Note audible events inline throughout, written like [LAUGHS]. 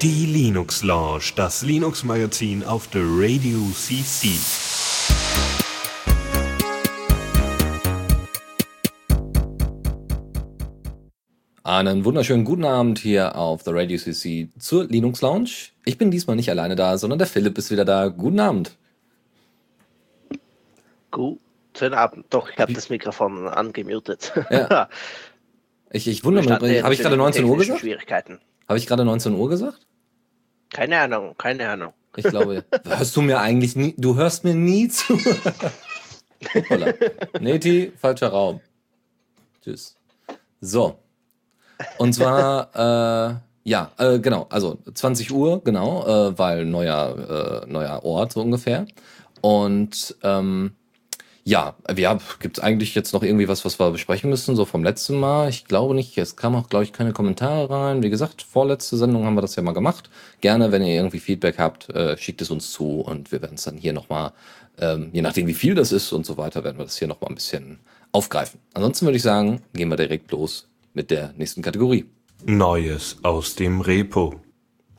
Die Linux Lounge, das Linux Magazin auf der Radio CC. Einen wunderschönen guten Abend hier auf der Radio CC zur Linux Lounge. Ich bin diesmal nicht alleine da, sondern der Philipp ist wieder da. Guten Abend. Guten Abend. Doch, ich habe das Mikrofon angemutet. Ja. [LAUGHS] Ich, ich wundere mich, habe ich gerade 19 Uhr gesagt? Schwierigkeiten. Habe ich gerade 19 Uhr gesagt? Keine Ahnung, keine Ahnung. Ich glaube, [LAUGHS] hörst du mir eigentlich nie, du hörst mir nie zu. [LAUGHS] Hoppala. Neti, falscher Raum. Tschüss. So. Und zwar, äh, ja, äh, genau, also 20 Uhr, genau, äh, weil neuer, äh, neuer Ort so ungefähr. Und ähm, ja, ja, gibt es eigentlich jetzt noch irgendwie was, was wir besprechen müssen, so vom letzten Mal? Ich glaube nicht. Es kam auch, glaube ich, keine Kommentare rein. Wie gesagt, vorletzte Sendung haben wir das ja mal gemacht. Gerne, wenn ihr irgendwie Feedback habt, äh, schickt es uns zu und wir werden es dann hier nochmal, ähm, je nachdem wie viel das ist und so weiter, werden wir das hier nochmal ein bisschen aufgreifen. Ansonsten würde ich sagen, gehen wir direkt los mit der nächsten Kategorie. Neues aus dem Repo.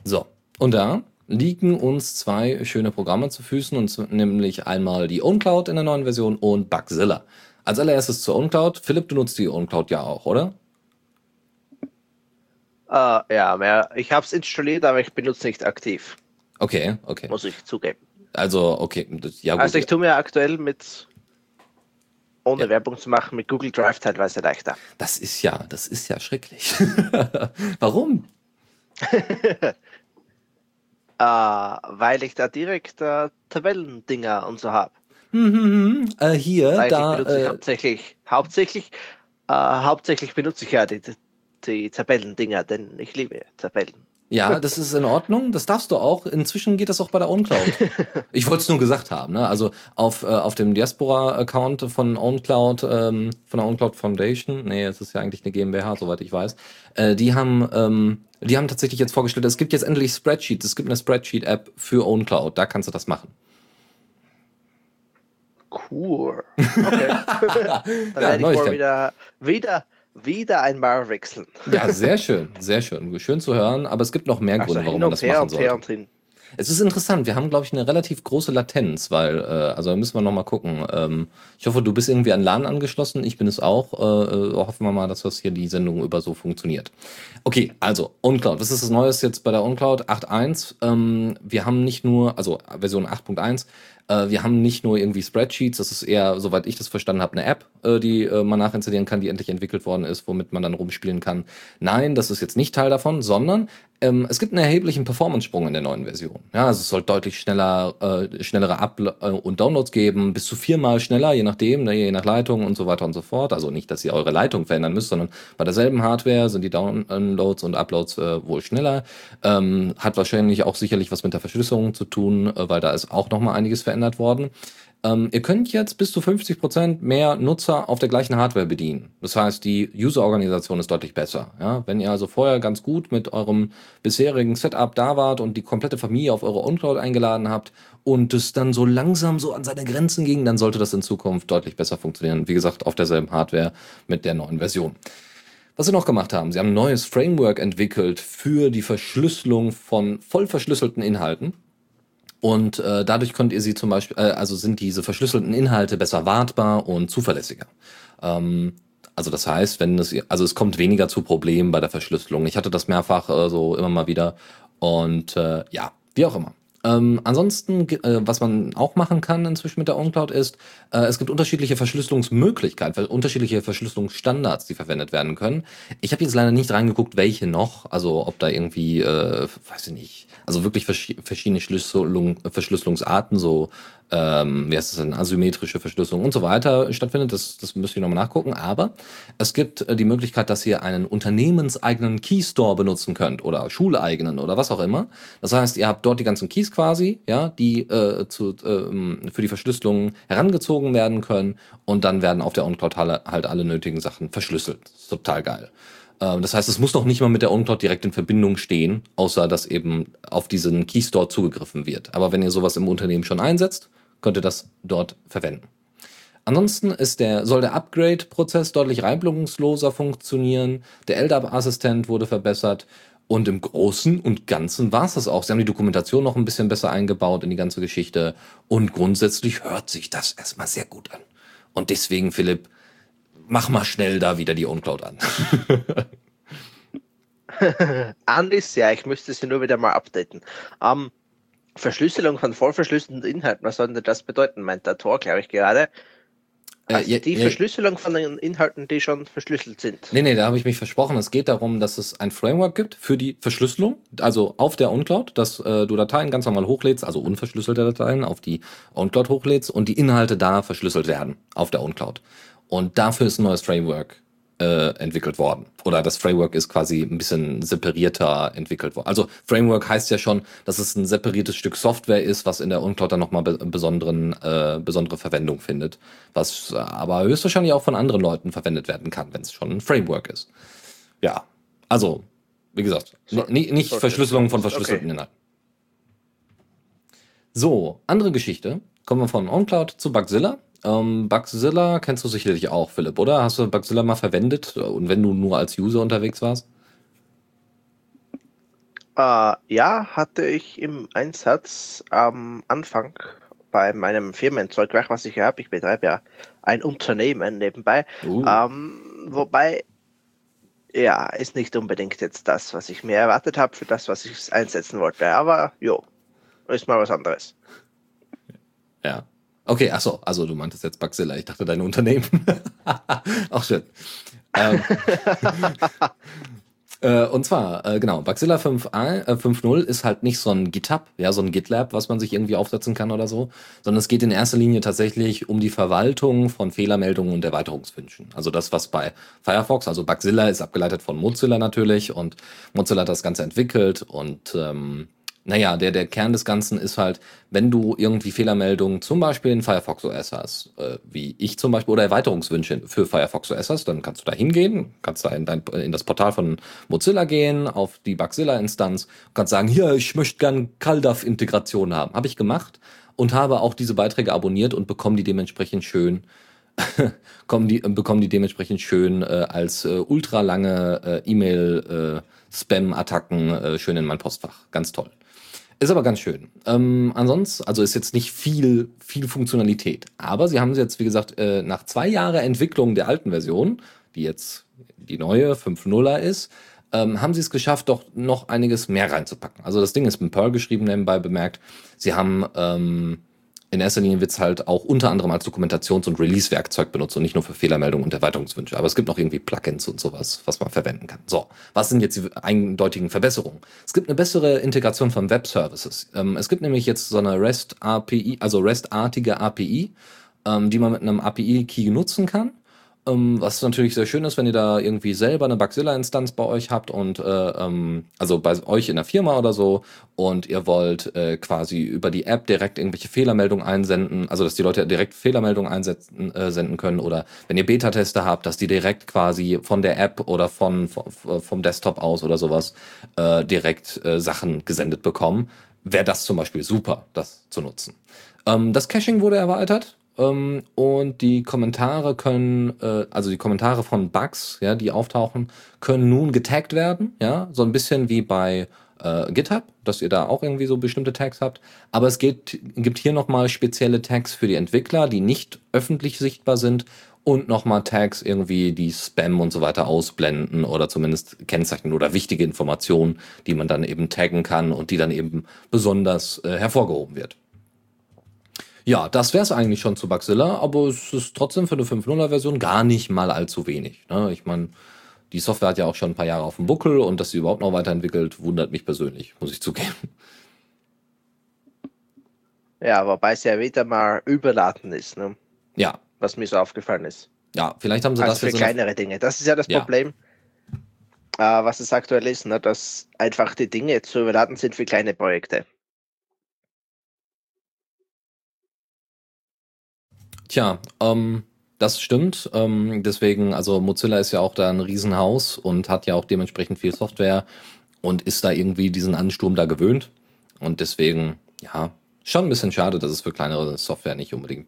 So, und da liegen uns zwei schöne Programme zu Füßen, und nämlich einmal die OwnCloud in der neuen Version und Bugzilla. Als allererstes zur OwnCloud. Philipp, du nutzt die OwnCloud ja auch, oder? Uh, ja, mehr. ich habe es installiert, aber ich benutze nicht aktiv. Okay, okay. Muss ich zugeben. Also, okay. Ja, gut. Also ich tue mir aktuell mit, ohne ja. Werbung zu machen, mit Google Drive teilweise leichter. Das ist ja, das ist ja schrecklich. [LAUGHS] Warum? [LAUGHS] äh, weil ich da direkt äh, Tabellendinger und so habe. Mhm, äh, hier, weil da. Benutze ich hauptsächlich, hauptsächlich, äh, hauptsächlich benutze ich ja die, die Tabellendinger, denn ich liebe Tabellen. Ja, das ist in Ordnung. Das darfst du auch. Inzwischen geht das auch bei der OwnCloud. [LAUGHS] Ich wollte es nur gesagt haben. Ne? Also auf, äh, auf dem Diaspora-Account von OwnCloud, ähm, von der OwnCloud Foundation, nee, es ist ja eigentlich eine GmbH, soweit ich weiß, äh, die haben ähm, die haben tatsächlich jetzt vorgestellt, es gibt jetzt endlich Spreadsheets. Es gibt eine Spreadsheet-App für OwnCloud. Da kannst du das machen. Cool. [LAUGHS] Okay. [LAUGHS] Dann ja, werde ich wohl wieder, wieder wieder einmal wechseln. Ja, sehr schön, sehr schön. Schön zu hören, aber es gibt noch mehr Gründe, warum man das machen sollte. Es ist interessant, wir haben, glaube ich, eine relativ große Latenz, weil, äh, also da müssen wir nochmal gucken. Ähm, ich hoffe, du bist irgendwie an LAN angeschlossen, ich bin es auch. Äh, äh, hoffen wir mal, dass das hier die Sendung über so funktioniert. Okay, also OnCloud. Was ist das Neues jetzt bei der OnCloud? 8.1. Ähm, wir haben nicht nur, also Version 8.1, äh, wir haben nicht nur irgendwie Spreadsheets, das ist eher, soweit ich das verstanden habe, eine App, äh, die äh, man nachinstallieren kann, die endlich entwickelt worden ist, womit man dann rumspielen kann. Nein, das ist jetzt nicht Teil davon, sondern ähm, es gibt einen erheblichen Performance-Sprung in der neuen Version. Ja, also es soll deutlich schneller, äh, schnellere Up- und Downloads geben, bis zu viermal schneller, je nachdem, ne, je nach Leitung und so weiter und so fort. Also nicht, dass ihr eure Leitung verändern müsst, sondern bei derselben Hardware sind die Downloads und Uploads äh, wohl schneller. Ähm, hat wahrscheinlich auch sicherlich was mit der Verschlüsselung zu tun, äh, weil da ist auch noch mal einiges verändert verändert worden. Ähm, ihr könnt jetzt bis zu 50% mehr Nutzer auf der gleichen Hardware bedienen. Das heißt, die User-Organisation ist deutlich besser. Ja? Wenn ihr also vorher ganz gut mit eurem bisherigen Setup da wart und die komplette Familie auf eure OnCloud eingeladen habt und es dann so langsam so an seine Grenzen ging, dann sollte das in Zukunft deutlich besser funktionieren. Wie gesagt, auf derselben Hardware mit der neuen Version. Was sie noch gemacht haben, sie haben ein neues Framework entwickelt für die Verschlüsselung von voll verschlüsselten Inhalten. Und äh, dadurch könnt ihr sie zum Beispiel, äh, also sind diese verschlüsselten Inhalte besser wartbar und zuverlässiger. Ähm, also das heißt, wenn es, also es kommt weniger zu Problemen bei der Verschlüsselung. Ich hatte das mehrfach äh, so immer mal wieder. Und äh, ja, wie auch immer. Ähm, ansonsten, äh, was man auch machen kann inzwischen mit der OnCloud ist, äh, es gibt unterschiedliche Verschlüsselungsmöglichkeiten, unterschiedliche Verschlüsselungsstandards, die verwendet werden können. Ich habe jetzt leider nicht reingeguckt, welche noch, also ob da irgendwie, äh, weiß ich nicht, also wirklich verschiedene Schlüsselung, Verschlüsselungsarten, so ähm, wie heißt das denn, asymmetrische Verschlüsselung und so weiter stattfindet. Das, das müsst ihr nochmal nachgucken. Aber es gibt äh, die Möglichkeit, dass ihr einen unternehmenseigenen Keystore benutzen könnt oder schuleigenen oder was auch immer. Das heißt, ihr habt dort die ganzen Keys quasi, ja, die äh, zu, äh, für die Verschlüsselung herangezogen werden können und dann werden auf der OnCloud halt alle nötigen Sachen verschlüsselt. Total geil. Ähm, das heißt, es muss noch nicht mal mit der OnCloud direkt in Verbindung stehen, außer dass eben auf diesen Keystore zugegriffen wird. Aber wenn ihr sowas im Unternehmen schon einsetzt, könnt ihr das dort verwenden. ansonsten ist der, soll der Upgrade-Prozess deutlich reibungsloser funktionieren. Der LDAP-Assistent wurde verbessert. Und im Großen und Ganzen war es das auch. Sie haben die Dokumentation noch ein bisschen besser eingebaut in die ganze Geschichte. Und grundsätzlich hört sich das erstmal sehr gut an. Und deswegen, Philipp, mach mal schnell da wieder die OwnCloud an. [LAUGHS] an ja, ich müsste sie nur wieder mal updaten. Ähm, Verschlüsselung von vollverschlüsselten Inhalten, was soll denn das bedeuten, meint der Tor, glaube ich, gerade. Äh, also die Verschlüsselung von den Inhalten, die schon verschlüsselt sind. Nee, nee, da habe ich mich versprochen. Es geht darum, dass es ein Framework gibt für die Verschlüsselung, also auf der OwnCloud, dass äh, du Dateien ganz normal hochlädst, also unverschlüsselte Dateien auf die OwnCloud hochlädst und die Inhalte da verschlüsselt werden auf der OwnCloud. Und dafür ist ein neues Framework äh, entwickelt worden. Oder das Framework ist quasi ein bisschen separierter entwickelt worden. Also Framework heißt ja schon, dass es ein separiertes Stück Software ist, was in der Uncloud dann nochmal be besonderen, äh, besondere Verwendung findet. Was aber höchstwahrscheinlich auch von anderen Leuten verwendet werden kann, wenn es schon ein Framework ist. Ja, also, wie gesagt, so, nicht so Verschlüsselung von verschlüsselten okay. Inhalten. So, andere Geschichte. Kommen wir von OnCloud zu Bugzilla. Ähm, Bugzilla kennst du sicherlich auch, Philipp, oder? Hast du Bugzilla mal verwendet? Und wenn du nur als User unterwegs warst? Äh, ja, hatte ich im Einsatz am Anfang bei meinem Firmenzeugwerk, was ich habe. Ich betreibe ja ein Unternehmen nebenbei. Uh. Ähm, wobei, ja, ist nicht unbedingt jetzt das, was ich mir erwartet habe für das, was ich einsetzen wollte. Aber jo, ist mal was anderes. Ja. Okay, ach so, also du meintest jetzt Bugzilla, ich dachte dein Unternehmen. [LAUGHS] Auch schön. ähm, [LAUGHS] äh, und zwar, äh, genau, Bugzilla 5.0 äh, ist halt nicht so ein GitHub, ja, so ein GitLab, was man sich irgendwie aufsetzen kann oder so, sondern es geht in erster Linie tatsächlich um die Verwaltung von Fehlermeldungen und Erweiterungswünschen. Also das, was bei Firefox, also Bugzilla ist abgeleitet von Mozilla natürlich und Mozilla hat das Ganze entwickelt und ähm, naja, der, der Kern des Ganzen ist halt, wenn du irgendwie Fehlermeldungen zum Beispiel in Firefox OS hast, äh, wie ich zum Beispiel, oder Erweiterungswünsche für Firefox OS hast, dann kannst du da hingehen, kannst da in, dein, in das Portal von Mozilla gehen, auf die Bugzilla-Instanz, kannst sagen, hier, ich möchte gern CalDAV-Integration haben. Habe ich gemacht und habe auch diese Beiträge abonniert und bekomme die dementsprechend schön [LAUGHS] kommen die, bekommen die dementsprechend schön äh, als äh, ultralange äh, E-Mail-Spam-Attacken äh, schön in mein Postfach. Ganz toll. Ist aber ganz schön. Ähm, ansonsten, also ist jetzt nicht viel, viel Funktionalität. Aber sie haben jetzt, wie gesagt, äh, nach zwei Jahren Entwicklung der alten Version, die jetzt die neue 5.0er ist, ähm, haben sie es geschafft, doch noch einiges mehr reinzupacken. Also das Ding ist mit Perl geschrieben, nebenbei bemerkt. Sie haben ähm, in erster Linie wird es halt auch unter anderem als Dokumentations- und Release-Werkzeug benutzt und nicht nur für Fehlermeldungen und Erweiterungswünsche. Aber es gibt noch irgendwie Plugins und sowas, was man verwenden kann. So, was sind jetzt die eindeutigen Verbesserungen? Es gibt eine bessere Integration von Web-Services. Ähm, es gibt nämlich jetzt so eine REST-API, also REST-artige API, ähm, die man mit einem API-Key nutzen kann. Ähm, was natürlich sehr schön ist, wenn ihr da irgendwie selber eine Bugzilla-Instanz bei euch habt und äh, ähm, also bei euch in der Firma oder so und ihr wollt äh, quasi über die App direkt irgendwelche Fehlermeldungen einsenden, also dass die Leute direkt Fehlermeldungen einsetzen, äh, senden können oder wenn ihr Beta-Tester habt, dass die direkt quasi von der App oder von, von vom Desktop aus oder sowas äh, direkt äh, Sachen gesendet bekommen, wäre das zum Beispiel super, das zu nutzen. Ähm, das Caching wurde erweitert und die Kommentare können, äh, also die Kommentare von Bugs, ja, die auftauchen, können nun getaggt werden, ja, so ein bisschen wie bei äh, GitHub, dass ihr da auch irgendwie so bestimmte Tags habt. Aber es geht, gibt hier nochmal spezielle Tags für die Entwickler, die nicht öffentlich sichtbar sind und nochmal Tags irgendwie, die Spam und so weiter ausblenden oder zumindest kennzeichnen oder wichtige Informationen, die man dann eben taggen kann und die dann eben besonders äh, hervorgehoben wird. Ja, das wäre es eigentlich schon zu Bugzilla, aber es ist trotzdem für eine 5.0er-Version gar nicht mal allzu wenig. Ne? Ich meine, die Software hat ja auch schon ein paar Jahre auf dem Buckel und dass sie überhaupt noch weiterentwickelt, wundert mich persönlich, muss ich zugeben. Ja, wobei es ja wieder mal überladen ist, ne? Ja. Was mir so aufgefallen ist. Ja, vielleicht haben sie also das für kleinere Dinge. Das ist ja das ja. Problem, äh, was es aktuell ist, ne? dass einfach die Dinge zu überladen sind für kleine Projekte. Tja, ähm, das stimmt. Ähm, deswegen, also Mozilla ist ja auch da ein Riesenhaus und hat ja auch dementsprechend viel Software und ist da irgendwie diesen Ansturm da gewöhnt. Und deswegen, ja, schon ein bisschen schade, dass es für kleinere Software nicht unbedingt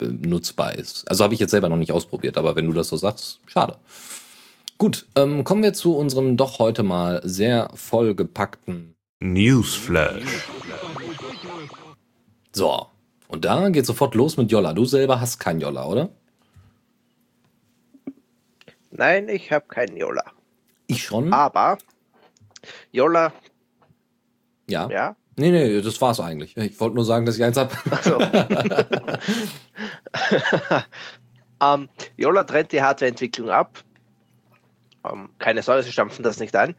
nutzbar ist. Also habe ich jetzt selber noch nicht ausprobiert, aber wenn du das so sagst, schade. Gut, ähm, kommen wir zu unserem doch heute mal sehr vollgepackten Newsflash. So, und da geht sofort los mit Jolla. Du selber hast kein Jolla, oder? Nein, ich habe keinen Jolla. Ich schon. Aber Jolla. Ja. Ja. Nee, nee, das war's eigentlich. Ich wollte nur sagen, dass ich eins habe. So. [LAUGHS] ähm, Jolla trennt die Hardwareentwicklung ab. Ähm, keine Sorge, sie stampfen das nicht ein.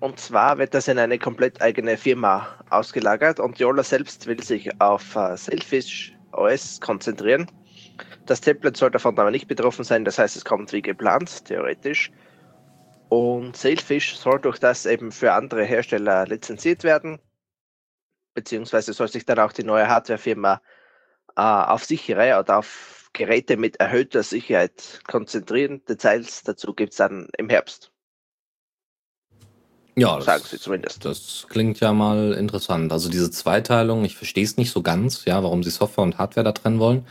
Und zwar wird das in eine komplett eigene Firma ausgelagert und Jolla selbst will sich auf uh, Selfish OS konzentrieren. Das Tablet soll davon aber nicht betroffen sein, das heißt, es kommt wie geplant, theoretisch. Und Sailfish soll durch das eben für andere Hersteller lizenziert werden, beziehungsweise soll sich dann auch die neue Hardwarefirma äh, auf sichere oder auf Geräte mit erhöhter Sicherheit konzentrieren. Details dazu gibt es dann im Herbst. Ja, das, sagen sie zumindest. Das klingt ja mal interessant. Also diese Zweiteilung, ich verstehe es nicht so ganz, ja, warum sie Software und Hardware da trennen wollen.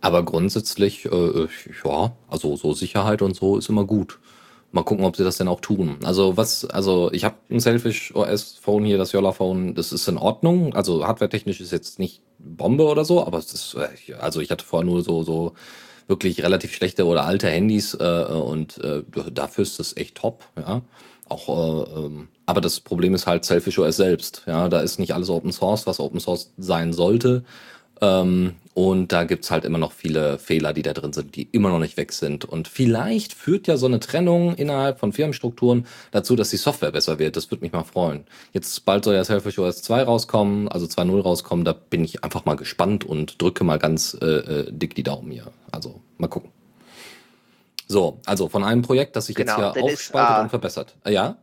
Aber grundsätzlich, äh, ja, also so Sicherheit und so ist immer gut. Mal gucken, ob sie das denn auch tun. Also was, also ich habe ein Selfish OS Phone hier, das Yola Phone, das ist in Ordnung. Also hardwaretechnisch ist jetzt nicht Bombe oder so, aber es ist, äh, also ich hatte vorher nur so so wirklich relativ schlechte oder alte Handys äh, und äh, dafür ist das echt top, ja. Auch, äh, ähm, aber das Problem ist halt Selfish OS selbst, ja. Da ist nicht alles Open Source, was Open Source sein sollte. Ähm, und da gibt's halt immer noch viele Fehler, die da drin sind, die immer noch nicht weg sind. Und vielleicht führt ja so eine Trennung innerhalb von Firmenstrukturen dazu, dass die Software besser wird. Das würde mich mal freuen. Jetzt bald soll ja Selfish OS 2 rauskommen, also 2.0 rauskommen. Da bin ich einfach mal gespannt und drücke mal ganz äh, äh, dick die Daumen hier. Also mal gucken. So, also von einem Projekt, das sich genau, jetzt hier aufspaltet ist, uh, und verbessert. Äh, ja?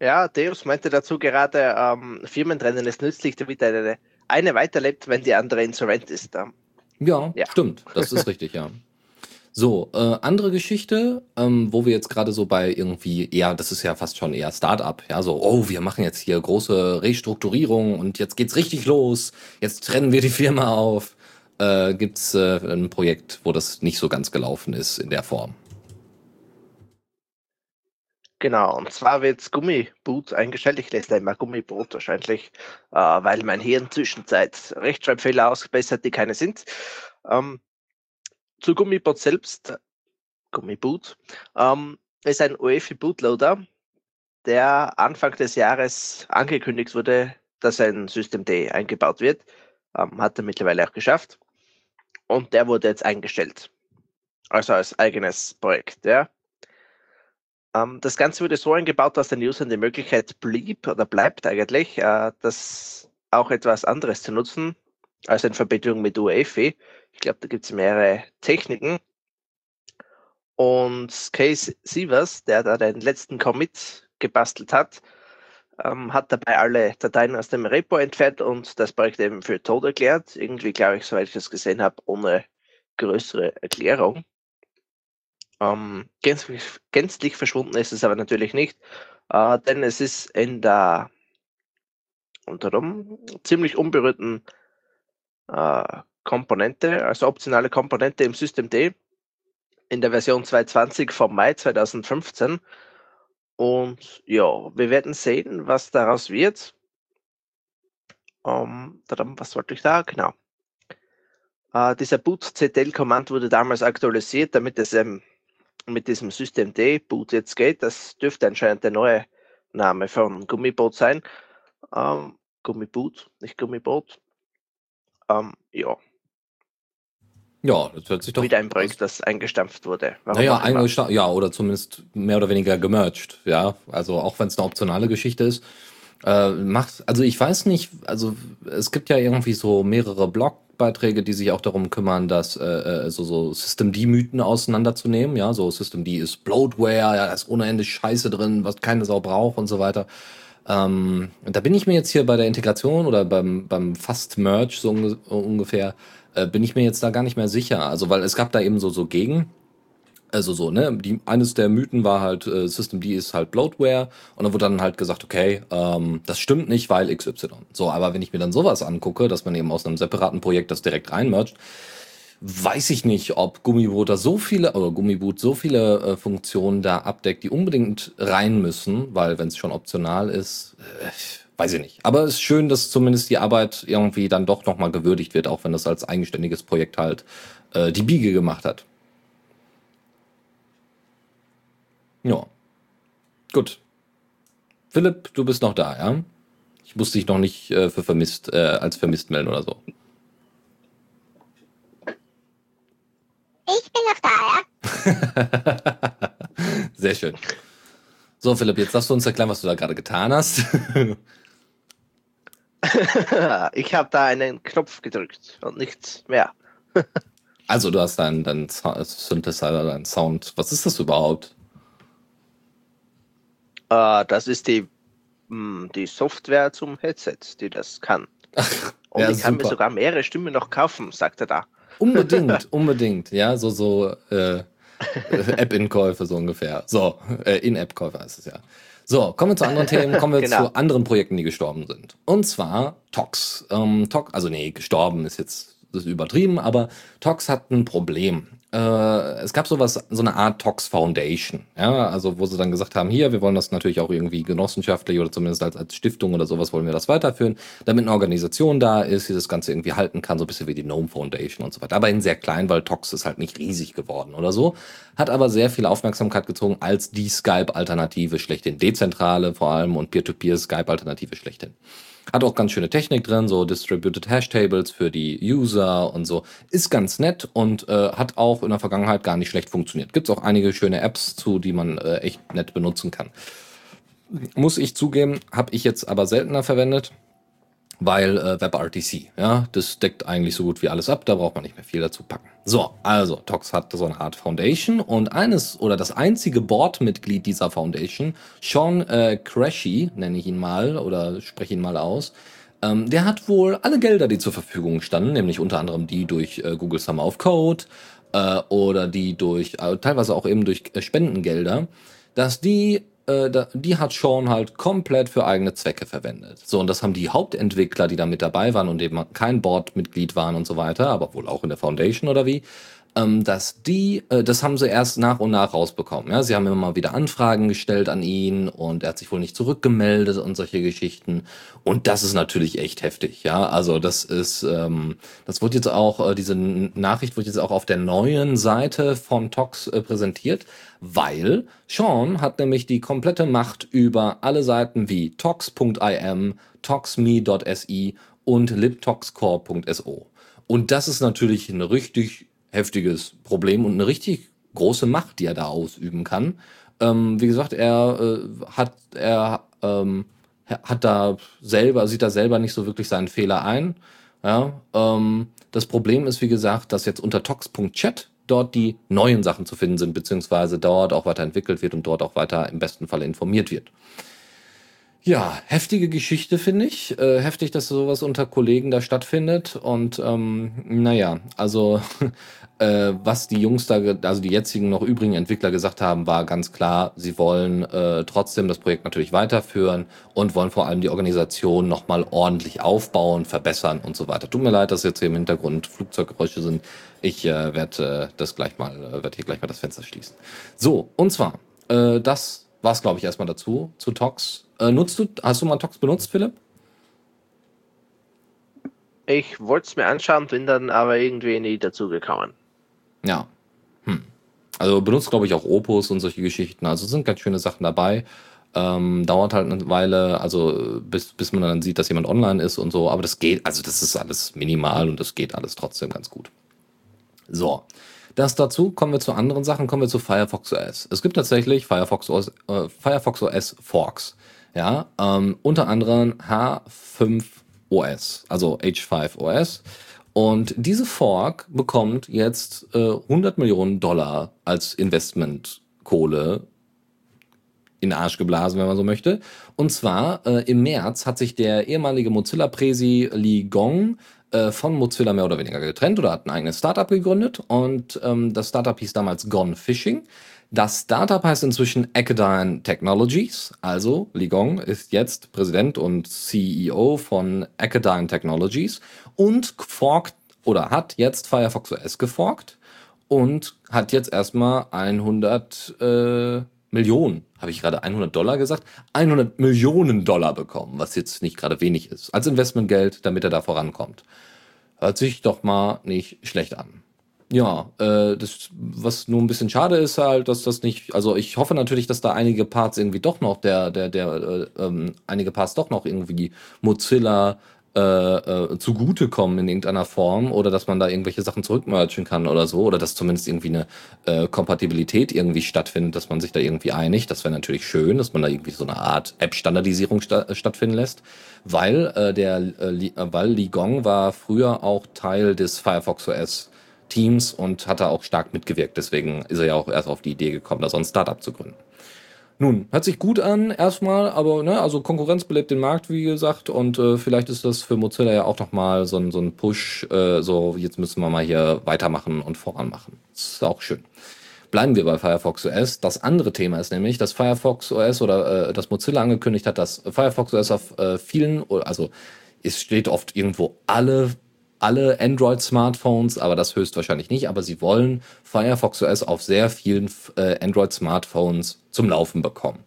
Ja, Deus meinte dazu gerade, ähm, Firmentrennen ist nützlich, damit eine eine weiterlebt, wenn die andere insolvent ist. Ja, ja. stimmt. Das ist richtig, ja. So, äh, andere Geschichte, ähm, wo wir jetzt gerade so bei irgendwie, ja, das ist ja fast schon eher Start-up, ja, so, oh, wir machen jetzt hier große Restrukturierung und jetzt geht's richtig los, jetzt trennen wir die Firma auf. Äh, gibt's äh, ein Projekt, wo das nicht so ganz gelaufen ist in der Form? Genau, und zwar wird Gummiboot eingestellt. Ich lese da immer Gummiboot wahrscheinlich, äh, weil mein Hirn zwischenzeit Rechtschreibfehler ausgebessert, die keine sind. Ähm, zu Gummiboot selbst, Gummiboot, ähm, ist ein UEFI Bootloader, der Anfang des Jahres angekündigt wurde, dass ein System D eingebaut wird. Ähm, hat er mittlerweile auch geschafft. Und der wurde jetzt eingestellt. Also als eigenes Projekt. Ja. Ähm, das Ganze wurde so eingebaut, dass den Usern die Möglichkeit blieb oder bleibt eigentlich, äh, das auch etwas anderes zu nutzen, als in Verbindung mit UEFI. Ich glaube, da gibt es mehrere Techniken. Und Case Sievers, der da den letzten Commit gebastelt hat, ähm, hat dabei alle Dateien aus dem Repo entfernt und das Projekt eben für tot erklärt. Irgendwie, glaube ich, soweit ich das gesehen habe, ohne größere Erklärung. Ähm, gänzlich, gänzlich, verschwunden ist es aber natürlich nicht, äh, denn es ist in der unter dem ziemlich unberührten äh, Komponente, also optionale Komponente im System D in der Version 2.20 vom Mai 2015. Und ja, wir werden sehen, was daraus wird. Ähm, was wollte ich da? Genau. Uh, dieser boot-ctl-Command wurde damals aktualisiert, damit es ähm, mit diesem System D Boot jetzt geht. Das dürfte anscheinend der neue Name von Gummiboot sein. Ähm, Gummiboot, nicht Gummiboot. Ähm, ja. Ja, das hört sich doch. Wieder ein Projekt, das eingestampft wurde. Warum naja, eingestampft, ja, oder zumindest mehr oder weniger gemerged, ja. Also auch wenn es eine optionale Geschichte ist. Äh, macht, also ich weiß nicht, also es gibt ja irgendwie so mehrere Blog Blogbeiträge, die sich auch darum kümmern, dass äh, äh so, so System-D-Mythen auseinanderzunehmen. Ja, so System-D ist Bloatware, ja, da ist ohne Ende Scheiße drin, was keine Sau braucht und so weiter. Ähm, da bin ich mir jetzt hier bei der Integration oder beim, beim Fast-Merge so unge ungefähr, äh, bin ich mir jetzt da gar nicht mehr sicher. Also, weil es gab da eben so, so Gegen. Also so, ne? Die, eines der Mythen war halt, äh, System D ist halt Bloatware und dann wurde dann halt gesagt, okay, ähm, das stimmt nicht, weil XY. So, aber wenn ich mir dann sowas angucke, dass man eben aus einem separaten Projekt das direkt reinmercht, weiß ich nicht, ob Gummiboot da so viele, oder Gummiboot so viele äh, Funktionen da abdeckt, die unbedingt rein müssen, weil wenn es schon optional ist, äh, weiß ich nicht. Aber es ist schön, dass zumindest die Arbeit irgendwie dann doch nochmal gewürdigt wird, auch wenn das als eigenständiges Projekt halt äh, die Biege gemacht hat. Ja. Gut. Philipp, du bist noch da, ja? Ich muss dich noch nicht äh, für vermisst, äh, als vermisst melden oder so. Ich bin noch da, ja. [LAUGHS] Sehr schön. So, Philipp, jetzt darfst du uns erklären, was du da gerade getan hast. [LAUGHS] [LAUGHS] ich habe da einen Knopf gedrückt und nichts mehr. [LAUGHS] also, du hast deinen, deinen Synthesizer, deinen Sound. Was ist das überhaupt? Uh, das ist die, mh, hm, die Software zum Headset, die das kann. [LAUGHS] Und ja, ich kann super. mir sogar mehrere Stimmen noch kaufen, sagt er da. Unbedingt, unbedingt. Ja, so, so äh, App-In-Käufe so ungefähr. So, äh, In-App-Käufe heißt es ja. So, kommen wir zu anderen Themen, kommen wir [LAUGHS] genau. zu anderen Projekten, die gestorben sind. Und zwar Tox. Ähm, Tox, also nee, gestorben ist jetzt das ist übertrieben, aber Tox hat ein Problem es gab sowas, so eine Art Tox Foundation, ja, also wo sie dann gesagt haben, hier, wir wollen das natürlich auch irgendwie genossenschaftlich oder zumindest als, als Stiftung oder sowas wollen wir das weiterführen, damit eine Organisation da ist, die das Ganze irgendwie halten kann, so ein bisschen wie die Gnome Foundation und so weiter. Aber in sehr klein, weil Tox ist halt nicht riesig geworden oder so, hat aber sehr viel Aufmerksamkeit gezogen als die Skype-Alternative schlechthin, dezentrale vor allem und Peer-to-Peer-Skype-Alternative schlechthin. Hat auch ganz schöne Technik drin, so Distributed Hash Tables für die User und so. Ist ganz nett und äh, hat auch in der Vergangenheit gar nicht schlecht funktioniert. Gibt es auch einige schöne Apps zu, die man äh, echt nett benutzen kann. Muss ich zugeben, habe ich jetzt aber seltener verwendet weil äh, WebRTC, ja, das deckt eigentlich so gut wie alles ab, da braucht man nicht mehr viel dazu packen. So, also Tox hat so eine Art Foundation und eines oder das einzige Boardmitglied dieser Foundation, Sean äh, Crashy, nenne ich ihn mal oder spreche ihn mal aus, ähm, der hat wohl alle Gelder, die zur Verfügung standen, nämlich unter anderem die durch äh, Google Summer of Code äh, oder die durch, äh, teilweise auch eben durch äh, Spendengelder, dass die äh, die hat Sean halt komplett für eigene Zwecke verwendet. So, und das haben die Hauptentwickler, die da mit dabei waren und eben kein Boardmitglied waren und so weiter, aber wohl auch in der Foundation oder wie, dass die, äh, das haben sie erst nach und nach rausbekommen. Ja? Sie haben immer mal wieder Anfragen gestellt an ihn und er hat sich wohl nicht zurückgemeldet und solche Geschichten. Und das ist natürlich echt heftig. Ja, also das ist, ähm, das wird jetzt auch, äh, diese Nachricht wird jetzt auch auf der neuen Seite von Tox äh, präsentiert, weil Sean hat nämlich die komplette Macht über alle Seiten wie tox.im, toxme.si und libtoxcore.so. Und das ist natürlich eine richtig heftiges Problem und eine richtig große Macht, die er da ausüben kann. Ähm, wie gesagt, er äh, hat er ähm, hat da selber sieht da selber nicht so wirklich seinen Fehler ein. Ja, ähm, das Problem ist, wie gesagt, dass jetzt unter tox.chat dort die neuen Sachen zu finden sind, beziehungsweise dort auch weiterentwickelt wird und dort auch weiter im besten Fall informiert wird. Ja, heftige Geschichte finde ich. Äh, heftig, dass sowas unter Kollegen da stattfindet. Und ähm, naja, also [LAUGHS] äh, was die Jungs da, also die jetzigen noch übrigen Entwickler gesagt haben, war ganz klar, sie wollen äh, trotzdem das Projekt natürlich weiterführen und wollen vor allem die Organisation nochmal ordentlich aufbauen, verbessern und so weiter. Tut mir leid, dass jetzt hier im Hintergrund Flugzeuggeräusche sind. Ich äh, werde äh, das gleich mal, äh, werde hier gleich mal das Fenster schließen. So, und zwar, äh, das war's, glaube ich, erstmal dazu, zu Tox. Äh, nutzt du, hast du mal Tox benutzt, Philipp? Ich wollte es mir anschauen, bin dann aber irgendwie nie dazu gekommen. Ja. Hm. Also benutzt, glaube ich, auch Opus und solche Geschichten. Also sind ganz schöne Sachen dabei. Ähm, dauert halt eine Weile, also bis, bis man dann sieht, dass jemand online ist und so. Aber das geht, also das ist alles minimal und das geht alles trotzdem ganz gut. So. Das dazu kommen wir zu anderen Sachen, kommen wir zu Firefox OS. Es gibt tatsächlich Firefox OS, äh, Firefox OS Forks. Ja, ähm, unter anderem H5 OS, also H5 OS. Und diese Fork bekommt jetzt äh, 100 Millionen Dollar als Investmentkohle in den Arsch geblasen, wenn man so möchte. Und zwar äh, im März hat sich der ehemalige Mozilla-Presi Li Gong äh, von Mozilla mehr oder weniger getrennt oder hat ein eigenes Startup gegründet. Und ähm, das Startup hieß damals Gone Fishing. Das Startup heißt inzwischen Acadine Technologies. Also Li Gong ist jetzt Präsident und CEO von Acadine Technologies und forkt oder hat jetzt Firefox OS geforkt und hat jetzt erstmal 100 äh, Millionen, habe ich gerade 100 Dollar gesagt, 100 Millionen Dollar bekommen, was jetzt nicht gerade wenig ist, als Investmentgeld, damit er da vorankommt. Hört sich doch mal nicht schlecht an. Ja, äh, das, was nur ein bisschen schade ist halt, dass das nicht, also ich hoffe natürlich, dass da einige Parts irgendwie doch noch, der, der, der, äh, ähm, einige Parts doch noch irgendwie Mozilla äh, äh, zugutekommen in irgendeiner Form oder dass man da irgendwelche Sachen zurückmerchen kann oder so oder dass zumindest irgendwie eine äh, Kompatibilität irgendwie stattfindet, dass man sich da irgendwie einigt. Das wäre natürlich schön, dass man da irgendwie so eine Art App-Standardisierung sta stattfinden lässt, weil äh, der äh, weil Li Gong war früher auch Teil des Firefox OS Teams und hat da auch stark mitgewirkt. Deswegen ist er ja auch erst auf die Idee gekommen, da so ein Startup zu gründen. Nun, hört sich gut an erstmal, aber ne, also Konkurrenz belebt den Markt, wie gesagt, und äh, vielleicht ist das für Mozilla ja auch nochmal so ein, so ein Push, äh, so jetzt müssen wir mal hier weitermachen und voran machen. Das ist auch schön. Bleiben wir bei Firefox OS. Das andere Thema ist nämlich, dass Firefox OS oder äh, dass Mozilla angekündigt hat, dass Firefox OS auf äh, vielen, also es steht oft irgendwo alle alle Android-Smartphones, aber das höchstwahrscheinlich nicht. Aber sie wollen Firefox OS auf sehr vielen äh, Android-Smartphones zum Laufen bekommen.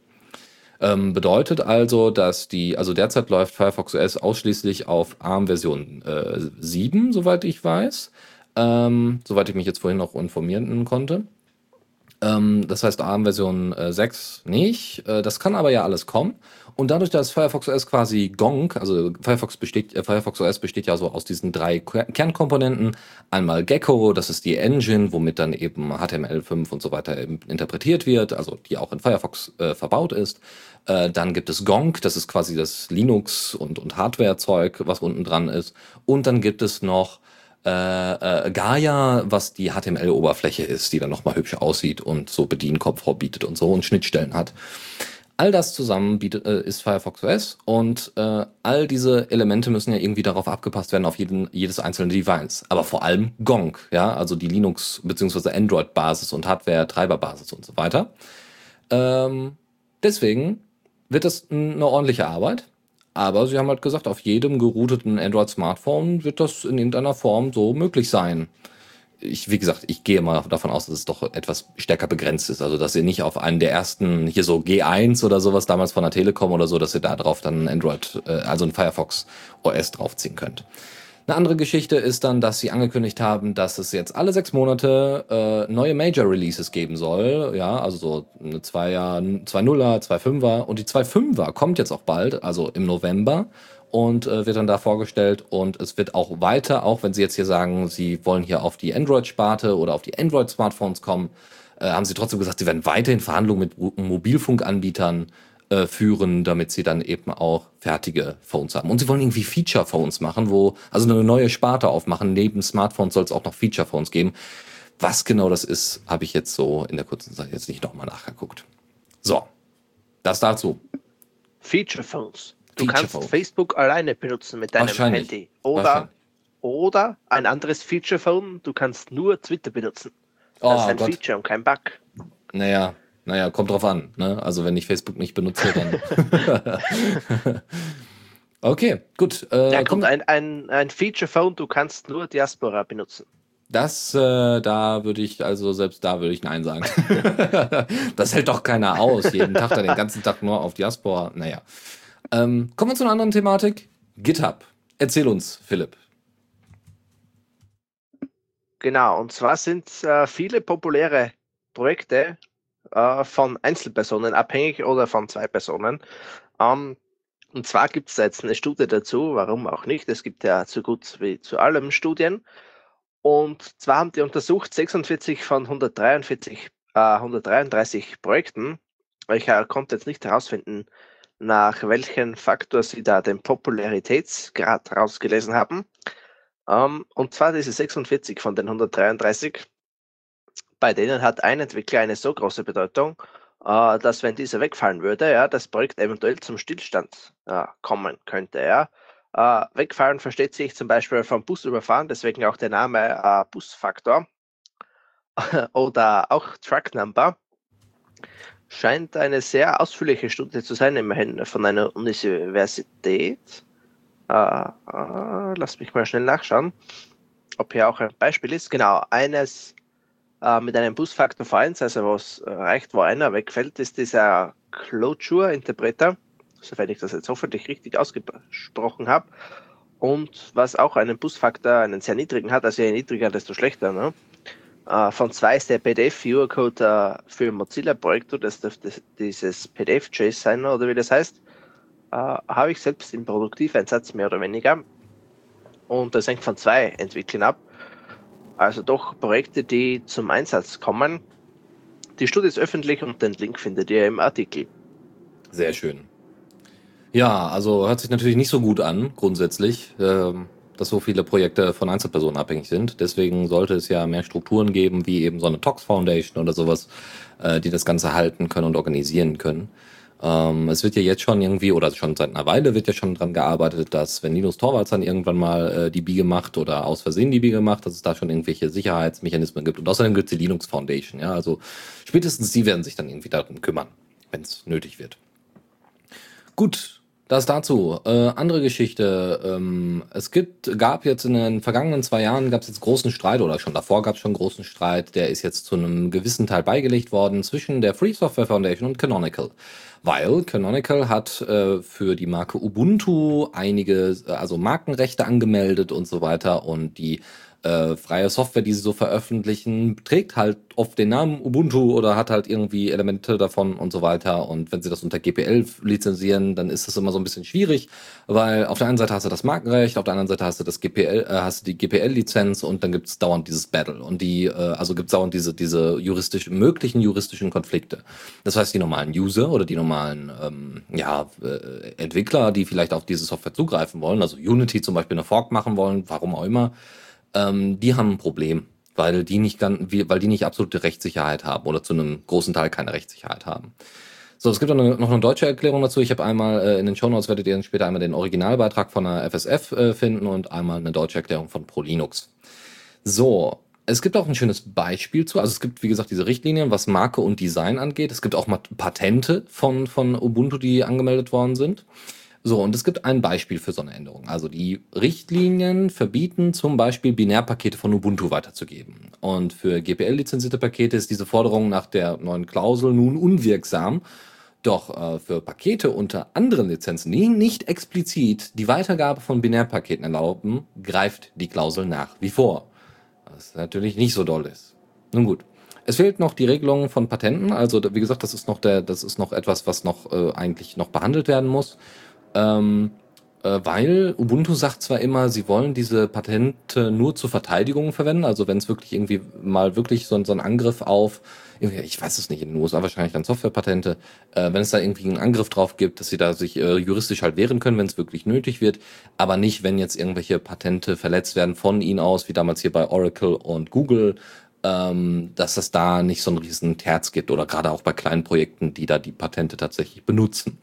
Ähm, bedeutet also, dass die, also derzeit läuft Firefox OS ausschließlich auf ARM-Version äh, 7, soweit ich weiß. Ähm, soweit ich mich jetzt vorhin noch informieren konnte. Ähm, das heißt ARM-Version äh, 6 nicht. Äh, das kann aber ja alles kommen. Und dadurch, dass Firefox OS quasi Gong, also Firefox, besteht, äh, Firefox OS besteht ja so aus diesen drei Kernkomponenten. Einmal Gecko, das ist die Engine, womit dann eben HTML5 und so weiter interpretiert wird, also die auch in Firefox äh, verbaut ist. Äh, dann gibt es Gong, das ist quasi das Linux- und, und Hardware-Zeug, was unten dran ist. Und dann gibt es noch äh, äh, Gaia, was die HTML-Oberfläche ist, die dann nochmal hübsch aussieht und so Bedienkomfort bietet und so und Schnittstellen hat. All das zusammen bietet, äh, ist Firefox OS und äh, all diese Elemente müssen ja irgendwie darauf abgepasst werden auf jeden, jedes einzelne Device. Aber vor allem Gong, ja, also die Linux- bzw. Android-Basis und Hardware-Treiber-Basis und so weiter. Ähm, deswegen wird das eine ordentliche Arbeit. Aber sie haben halt gesagt, auf jedem gerouteten Android-Smartphone wird das in irgendeiner Form so möglich sein ich, wie gesagt, ich gehe mal davon aus, dass es doch etwas stärker begrenzt ist. Also, dass ihr nicht auf einen der ersten, hier so G1 oder sowas damals von der Telekom oder so, dass ihr da drauf dann Android, äh, also ein Firefox OS draufziehen könnt. Eine andere Geschichte ist dann, dass sie angekündigt haben, dass es jetzt alle sechs Monate äh, neue Major Releases geben soll. Ja, also so eine 2er, 2.0er, 2.5er und die 2.5er kommt jetzt auch bald, also im November und äh, wird dann da vorgestellt. Und es wird auch weiter, auch wenn Sie jetzt hier sagen, Sie wollen hier auf die Android-Sparte oder auf die Android-Smartphones kommen, äh, haben Sie trotzdem gesagt, Sie werden weiterhin Verhandlungen mit Mobilfunkanbietern äh, führen, damit Sie dann eben auch fertige Phones haben. Und Sie wollen irgendwie Feature-Phones machen, wo, also eine neue Sparte aufmachen. Neben Smartphones soll es auch noch Feature-Phones geben. Was genau das ist, habe ich jetzt so in der kurzen Zeit jetzt nicht nochmal nachgeguckt. So, das dazu. Feature Phones. Du kannst Phone. Facebook alleine benutzen mit deinem Handy. Oder, oder ein anderes Feature Phone, du kannst nur Twitter benutzen. Das oh, ist ein Gott. Feature und kein Bug. Naja, naja, kommt drauf an. Ne? Also wenn ich Facebook nicht benutze, dann. [LAUGHS] [LAUGHS] okay, gut. Äh, ja, kommt ein, ein, ein Feature Phone, du kannst nur Diaspora benutzen. Das, äh, da würde ich, also selbst da würde ich Nein sagen. [LAUGHS] das hält doch keiner aus. Jeden Tag den ganzen Tag nur auf Diaspora. Naja. Ähm, kommen wir zu einer anderen Thematik. GitHub. Erzähl uns, Philipp. Genau, und zwar sind äh, viele populäre Projekte äh, von Einzelpersonen abhängig oder von zwei Personen. Ähm, und zwar gibt es jetzt eine Studie dazu, warum auch nicht. Es gibt ja zu gut wie zu allem Studien. Und zwar haben die untersucht 46 von 143, äh, 133 Projekten. Ich äh, konnte jetzt nicht herausfinden, nach welchem Faktor Sie da den Popularitätsgrad rausgelesen haben. Ähm, und zwar diese 46 von den 133, bei denen hat ein Entwickler eine so große Bedeutung äh, dass wenn dieser wegfallen würde, ja, das Projekt eventuell zum Stillstand äh, kommen könnte. Ja. Äh, wegfallen versteht sich zum Beispiel vom Bus überfahren, deswegen auch der Name äh, Busfaktor [LAUGHS] oder auch Truck Number. Scheint eine sehr ausführliche Studie zu sein, immerhin von einer Universität. Äh, äh, lass mich mal schnell nachschauen, ob hier auch ein Beispiel ist. Genau, eines äh, mit einem Busfaktor V1, also was reicht, wo einer wegfällt, ist dieser Clojure-Interpreter, sofern ich das jetzt hoffentlich richtig ausgesprochen habe. Und was auch einen Busfaktor, einen sehr niedrigen hat, also je niedriger, desto schlechter. Ne? Äh, von zwei ist der PDF-Viewer-Code äh, für Mozilla-Projektor, das dürfte dieses PDF-JSON oder wie das heißt, äh, habe ich selbst im Produktiveinsatz mehr oder weniger. Und das hängt von zwei Entwicklern ab. Also doch Projekte, die zum Einsatz kommen. Die Studie ist öffentlich und den Link findet ihr im Artikel. Sehr schön. Ja, also hört sich natürlich nicht so gut an, grundsätzlich, ähm, dass so viele Projekte von Einzelpersonen abhängig sind. Deswegen sollte es ja mehr Strukturen geben, wie eben so eine Tox Foundation oder sowas, äh, die das Ganze halten können und organisieren können. Ähm, es wird ja jetzt schon irgendwie, oder schon seit einer Weile wird ja schon dran gearbeitet, dass wenn Linus Torvalds dann irgendwann mal äh, die Biege macht oder aus Versehen die Biege macht, dass es da schon irgendwelche Sicherheitsmechanismen gibt. Und außerdem gibt es die Linux Foundation, ja. Also spätestens die werden sich dann irgendwie darum kümmern, wenn es nötig wird. Gut, das dazu. Äh, andere Geschichte. Ähm, es gibt, gab jetzt in den vergangenen zwei Jahren gab es jetzt großen Streit oder schon davor gab es schon großen Streit. Der ist jetzt zu einem gewissen Teil beigelegt worden zwischen der Free Software Foundation und Canonical weil Canonical hat äh, für die Marke Ubuntu einige, also Markenrechte angemeldet und so weiter und die äh, freie Software, die sie so veröffentlichen, trägt halt oft den Namen Ubuntu oder hat halt irgendwie Elemente davon und so weiter. Und wenn sie das unter GPL lizenzieren, dann ist das immer so ein bisschen schwierig, weil auf der einen Seite hast du das Markenrecht, auf der anderen Seite hast du das GPL, äh, hast du die GPL-Lizenz und dann gibt's dauernd dieses Battle und die, äh, also gibt's dauernd diese diese juristisch möglichen juristischen Konflikte. Das heißt, die normalen User oder die normalen ähm, ja äh, Entwickler, die vielleicht auf diese Software zugreifen wollen, also Unity zum Beispiel eine Fork machen wollen, warum auch immer ähm, die haben ein Problem, weil die nicht ganz, weil die nicht absolute Rechtssicherheit haben oder zu einem großen Teil keine Rechtssicherheit haben. So, es gibt eine, noch eine deutsche Erklärung dazu. Ich habe einmal äh, in den Show Notes werdet ihr dann später einmal den Originalbeitrag von der FSF äh, finden und einmal eine deutsche Erklärung von ProLinux. So, es gibt auch ein schönes Beispiel zu. Also es gibt, wie gesagt, diese Richtlinien, was Marke und Design angeht. Es gibt auch mal Patente von, von Ubuntu, die angemeldet worden sind. So, und es gibt ein Beispiel für so eine Änderung. Also die Richtlinien verbieten zum Beispiel Binärpakete von Ubuntu weiterzugeben. Und für GPL-lizenzierte Pakete ist diese Forderung nach der neuen Klausel nun unwirksam. Doch äh, für Pakete unter anderen Lizenzen, die nicht explizit die Weitergabe von Binärpaketen erlauben, greift die Klausel nach wie vor. Was natürlich nicht so doll ist. Nun gut. Es fehlt noch die Regelung von Patenten. Also wie gesagt, das ist noch der, das ist noch etwas, was noch äh, eigentlich noch behandelt werden muss. Ähm, äh, weil Ubuntu sagt zwar immer, sie wollen diese Patente nur zur Verteidigung verwenden, also wenn es wirklich irgendwie mal wirklich so, so ein Angriff auf, ich weiß es nicht, in den USA wahrscheinlich dann Softwarepatente, äh, wenn es da irgendwie einen Angriff drauf gibt, dass sie da sich äh, juristisch halt wehren können, wenn es wirklich nötig wird, aber nicht, wenn jetzt irgendwelche Patente verletzt werden von ihnen aus, wie damals hier bei Oracle und Google, ähm, dass es da nicht so einen riesen Terz gibt oder gerade auch bei kleinen Projekten, die da die Patente tatsächlich benutzen.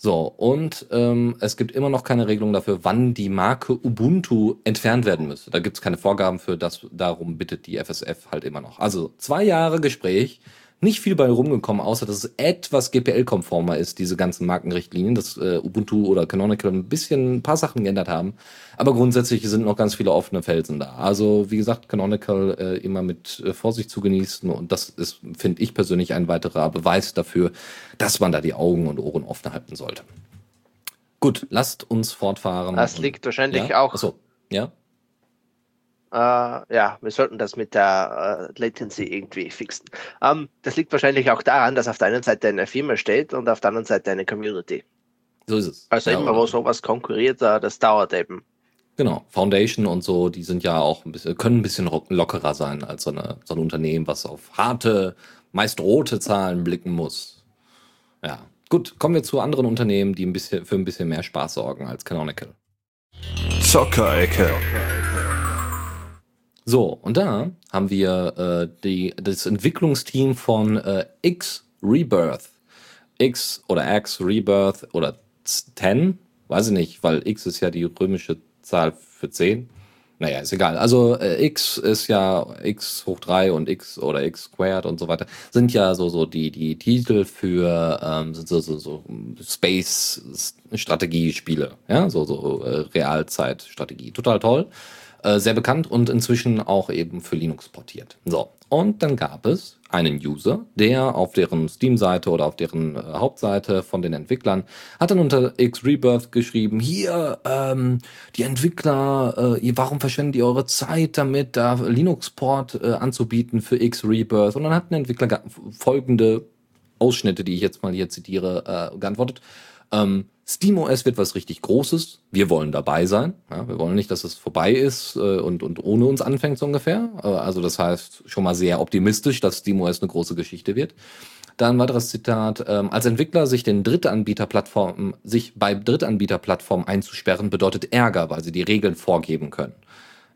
So, und ähm, es gibt immer noch keine Regelung dafür, wann die Marke Ubuntu entfernt werden müsste. Da gibt es keine Vorgaben für das, darum bittet die FSF halt immer noch. Also zwei Jahre Gespräch, nicht viel bei rumgekommen, außer dass es etwas GPL-konformer ist, diese ganzen Markenrichtlinien, dass äh, Ubuntu oder Canonical ein bisschen ein paar Sachen geändert haben. Aber grundsätzlich sind noch ganz viele offene Felsen da. Also wie gesagt, Canonical äh, immer mit äh, Vorsicht zu genießen und das ist, finde ich persönlich, ein weiterer Beweis dafür, dass man da die Augen und Ohren offen halten sollte. Gut, lasst uns fortfahren. Das liegt wahrscheinlich ja? auch. Achso, ja. Äh, ja, wir sollten das mit der äh, Latency irgendwie fixen. Ähm, das liegt wahrscheinlich auch daran, dass auf der einen Seite eine Firma steht und auf der anderen Seite eine Community. So ist es. Also ja, immer, wo sowas konkurriert, äh, das dauert eben. Genau, Foundation und so, die sind ja auch ein bisschen, können ein bisschen lockerer sein als so, eine, so ein Unternehmen, was auf harte, meist rote Zahlen blicken muss. Ja, gut, kommen wir zu anderen Unternehmen, die ein bisschen für ein bisschen mehr Spaß sorgen als Canonical. Zockerecke. So, und da haben wir äh, die, das Entwicklungsteam von äh, X Rebirth. X oder X Rebirth oder 10, weiß ich nicht, weil X ist ja die römische Zahl für 10. Naja, ist egal. Also äh, x ist ja x hoch 3 und x oder x squared und so weiter. Sind ja so, so die, die Titel für ähm, so, so, so Space-Strategiespiele. Ja, so, so äh, Realzeit-Strategie. Total toll. Äh, sehr bekannt und inzwischen auch eben für Linux portiert. So, und dann gab es einen User, der auf deren Steam-Seite oder auf deren äh, Hauptseite von den Entwicklern hat dann unter X Rebirth geschrieben, hier, ähm, die Entwickler, äh, warum verschwendet ihr eure Zeit damit, da Linux-Port äh, anzubieten für X Rebirth? Und dann hat ein Entwickler folgende Ausschnitte, die ich jetzt mal hier zitiere, äh, geantwortet. Ähm, SteamOS wird was richtig Großes. Wir wollen dabei sein. Ja, wir wollen nicht, dass es vorbei ist äh, und, und ohne uns anfängt so ungefähr. Äh, also das heißt schon mal sehr optimistisch, dass SteamOS eine große Geschichte wird. Dann ein weiteres Zitat. Ähm, als Entwickler sich den Drittanbieterplattformen, sich bei Drittanbieterplattformen einzusperren, bedeutet Ärger, weil sie die Regeln vorgeben können.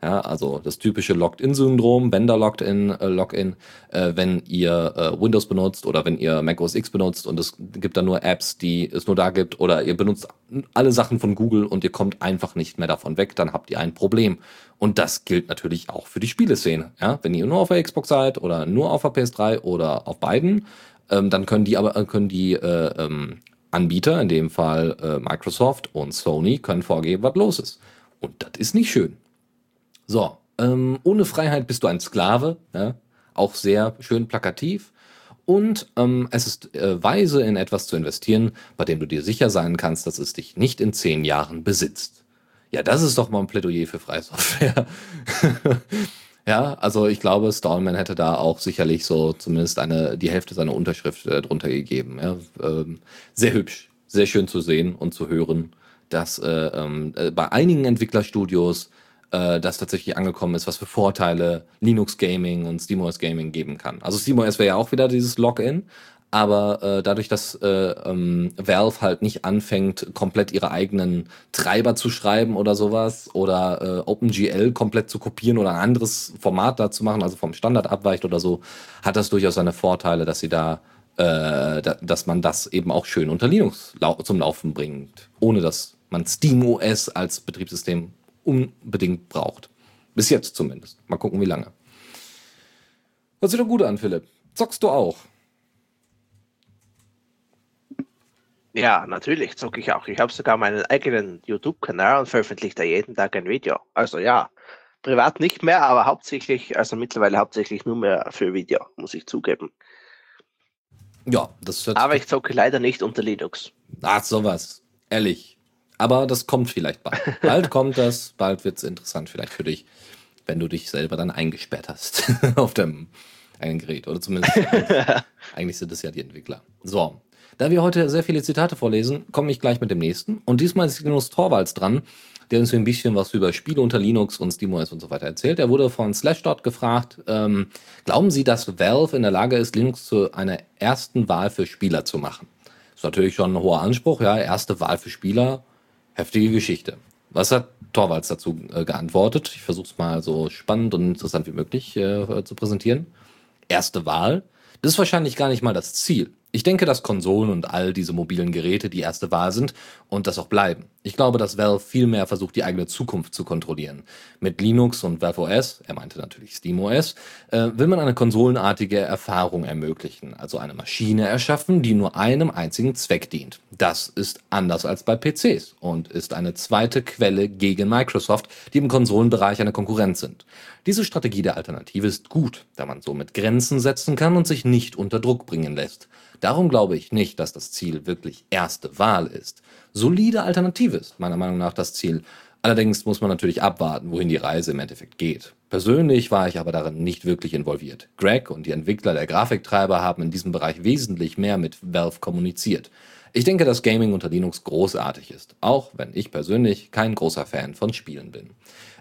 Ja, also das typische Logged-In-Syndrom, Vendor-Logged-In, äh, Login, äh, wenn ihr äh, Windows benutzt oder wenn ihr Mac OS X benutzt und es gibt dann nur Apps, die es nur da gibt oder ihr benutzt alle Sachen von Google und ihr kommt einfach nicht mehr davon weg, dann habt ihr ein Problem. Und das gilt natürlich auch für die Spieleszene. Ja? Wenn ihr nur auf der Xbox seid oder nur auf der PS3 oder auf beiden, ähm, dann können die aber äh, können die äh, ähm, Anbieter, in dem Fall äh, Microsoft und Sony, können vorgeben, was los ist. Und das ist nicht schön. So, ähm, ohne Freiheit bist du ein Sklave, ja? auch sehr schön plakativ. Und ähm, es ist äh, weise, in etwas zu investieren, bei dem du dir sicher sein kannst, dass es dich nicht in zehn Jahren besitzt. Ja, das ist doch mal ein Plädoyer für freie Software. [LAUGHS] ja, also ich glaube, Stallman hätte da auch sicherlich so zumindest eine, die Hälfte seiner Unterschrift äh, drunter gegeben. Ja? Ähm, sehr hübsch, sehr schön zu sehen und zu hören, dass äh, ähm, äh, bei einigen Entwicklerstudios äh, das tatsächlich angekommen ist, was für Vorteile Linux Gaming und SteamOS Gaming geben kann. Also SteamOS wäre ja auch wieder dieses Login, aber äh, dadurch, dass äh, ähm, Valve halt nicht anfängt, komplett ihre eigenen Treiber zu schreiben oder sowas oder äh, OpenGL komplett zu kopieren oder ein anderes Format da zu machen, also vom Standard abweicht oder so, hat das durchaus seine Vorteile, dass sie da äh, da, dass man das eben auch schön unter Linux zum Laufen bringt, ohne dass man SteamOS als Betriebssystem unbedingt braucht. Bis jetzt zumindest. Mal gucken, wie lange. Hört sich doch gut an, Philipp. Zockst du auch? Ja, natürlich zocke ich auch. Ich habe sogar meinen eigenen YouTube-Kanal und veröffentliche da jeden Tag ein Video. Also ja, privat nicht mehr, aber hauptsächlich, also mittlerweile hauptsächlich nur mehr für Video, muss ich zugeben. Ja, das wird. Aber ich zocke leider nicht unter Linux. Ach, sowas. Ehrlich. Aber das kommt vielleicht bald. Bald kommt das, bald wird es interessant vielleicht für dich, wenn du dich selber dann eingesperrt hast [LAUGHS] auf deinem eigenen Gerät. Oder zumindest. [LAUGHS] eigentlich sind es ja die Entwickler. So. Da wir heute sehr viele Zitate vorlesen, komme ich gleich mit dem nächsten. Und diesmal ist Linus Torvalds dran, der uns ein bisschen was über Spiele unter Linux und SteamOS und so weiter erzählt. Er wurde von Slashdot gefragt, ähm, glauben Sie, dass Valve in der Lage ist, Linux zu einer ersten Wahl für Spieler zu machen? Das ist natürlich schon ein hoher Anspruch, ja, erste Wahl für Spieler Heftige Geschichte. Was hat Torvalds dazu äh, geantwortet? Ich versuche es mal so spannend und interessant wie möglich äh, zu präsentieren. Erste Wahl. Das ist wahrscheinlich gar nicht mal das Ziel. Ich denke, dass Konsolen und all diese mobilen Geräte die erste Wahl sind und das auch bleiben. Ich glaube, dass Valve viel mehr versucht, die eigene Zukunft zu kontrollieren. Mit Linux und Valve OS, er meinte natürlich SteamOS, äh, will man eine konsolenartige Erfahrung ermöglichen, also eine Maschine erschaffen, die nur einem einzigen Zweck dient. Das ist anders als bei PCs und ist eine zweite Quelle gegen Microsoft, die im Konsolenbereich eine Konkurrenz sind. Diese Strategie der Alternative ist gut, da man somit Grenzen setzen kann und sich nicht unter Druck bringen lässt. Darum glaube ich nicht, dass das Ziel wirklich erste Wahl ist. Solide Alternative ist meiner Meinung nach das Ziel. Allerdings muss man natürlich abwarten, wohin die Reise im Endeffekt geht. Persönlich war ich aber darin nicht wirklich involviert. Greg und die Entwickler der Grafiktreiber haben in diesem Bereich wesentlich mehr mit Valve kommuniziert. Ich denke, dass Gaming unter Linux großartig ist, auch wenn ich persönlich kein großer Fan von Spielen bin.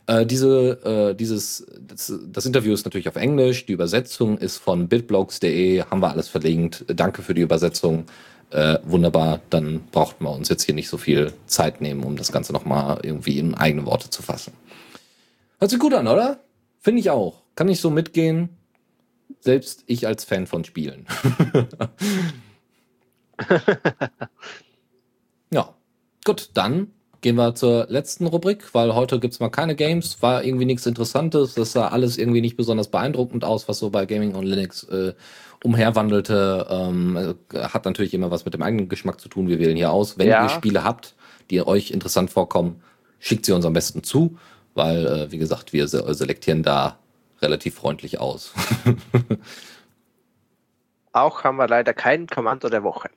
Äh, diese, äh, dieses, das, das, Interview ist natürlich auf Englisch. Die Übersetzung ist von bitblocks.de. Haben wir alles verlinkt. Danke für die Übersetzung. Äh, wunderbar. Dann brauchten wir uns jetzt hier nicht so viel Zeit nehmen, um das Ganze nochmal irgendwie in eigene Worte zu fassen. Hört sich gut an, oder? Finde ich auch. Kann ich so mitgehen. Selbst ich als Fan von Spielen. [LAUGHS] ja, gut, dann gehen wir zur letzten Rubrik, weil heute gibt es mal keine Games, war irgendwie nichts Interessantes, das sah alles irgendwie nicht besonders beeindruckend aus, was so bei Gaming on Linux äh, umherwandelte. Ähm, hat natürlich immer was mit dem eigenen Geschmack zu tun. Wir wählen hier aus. Wenn ja. ihr Spiele habt, die euch interessant vorkommen, schickt sie uns am besten zu, weil, äh, wie gesagt, wir se selektieren da relativ freundlich aus. [LAUGHS] Auch haben wir leider keinen Kommando der Woche.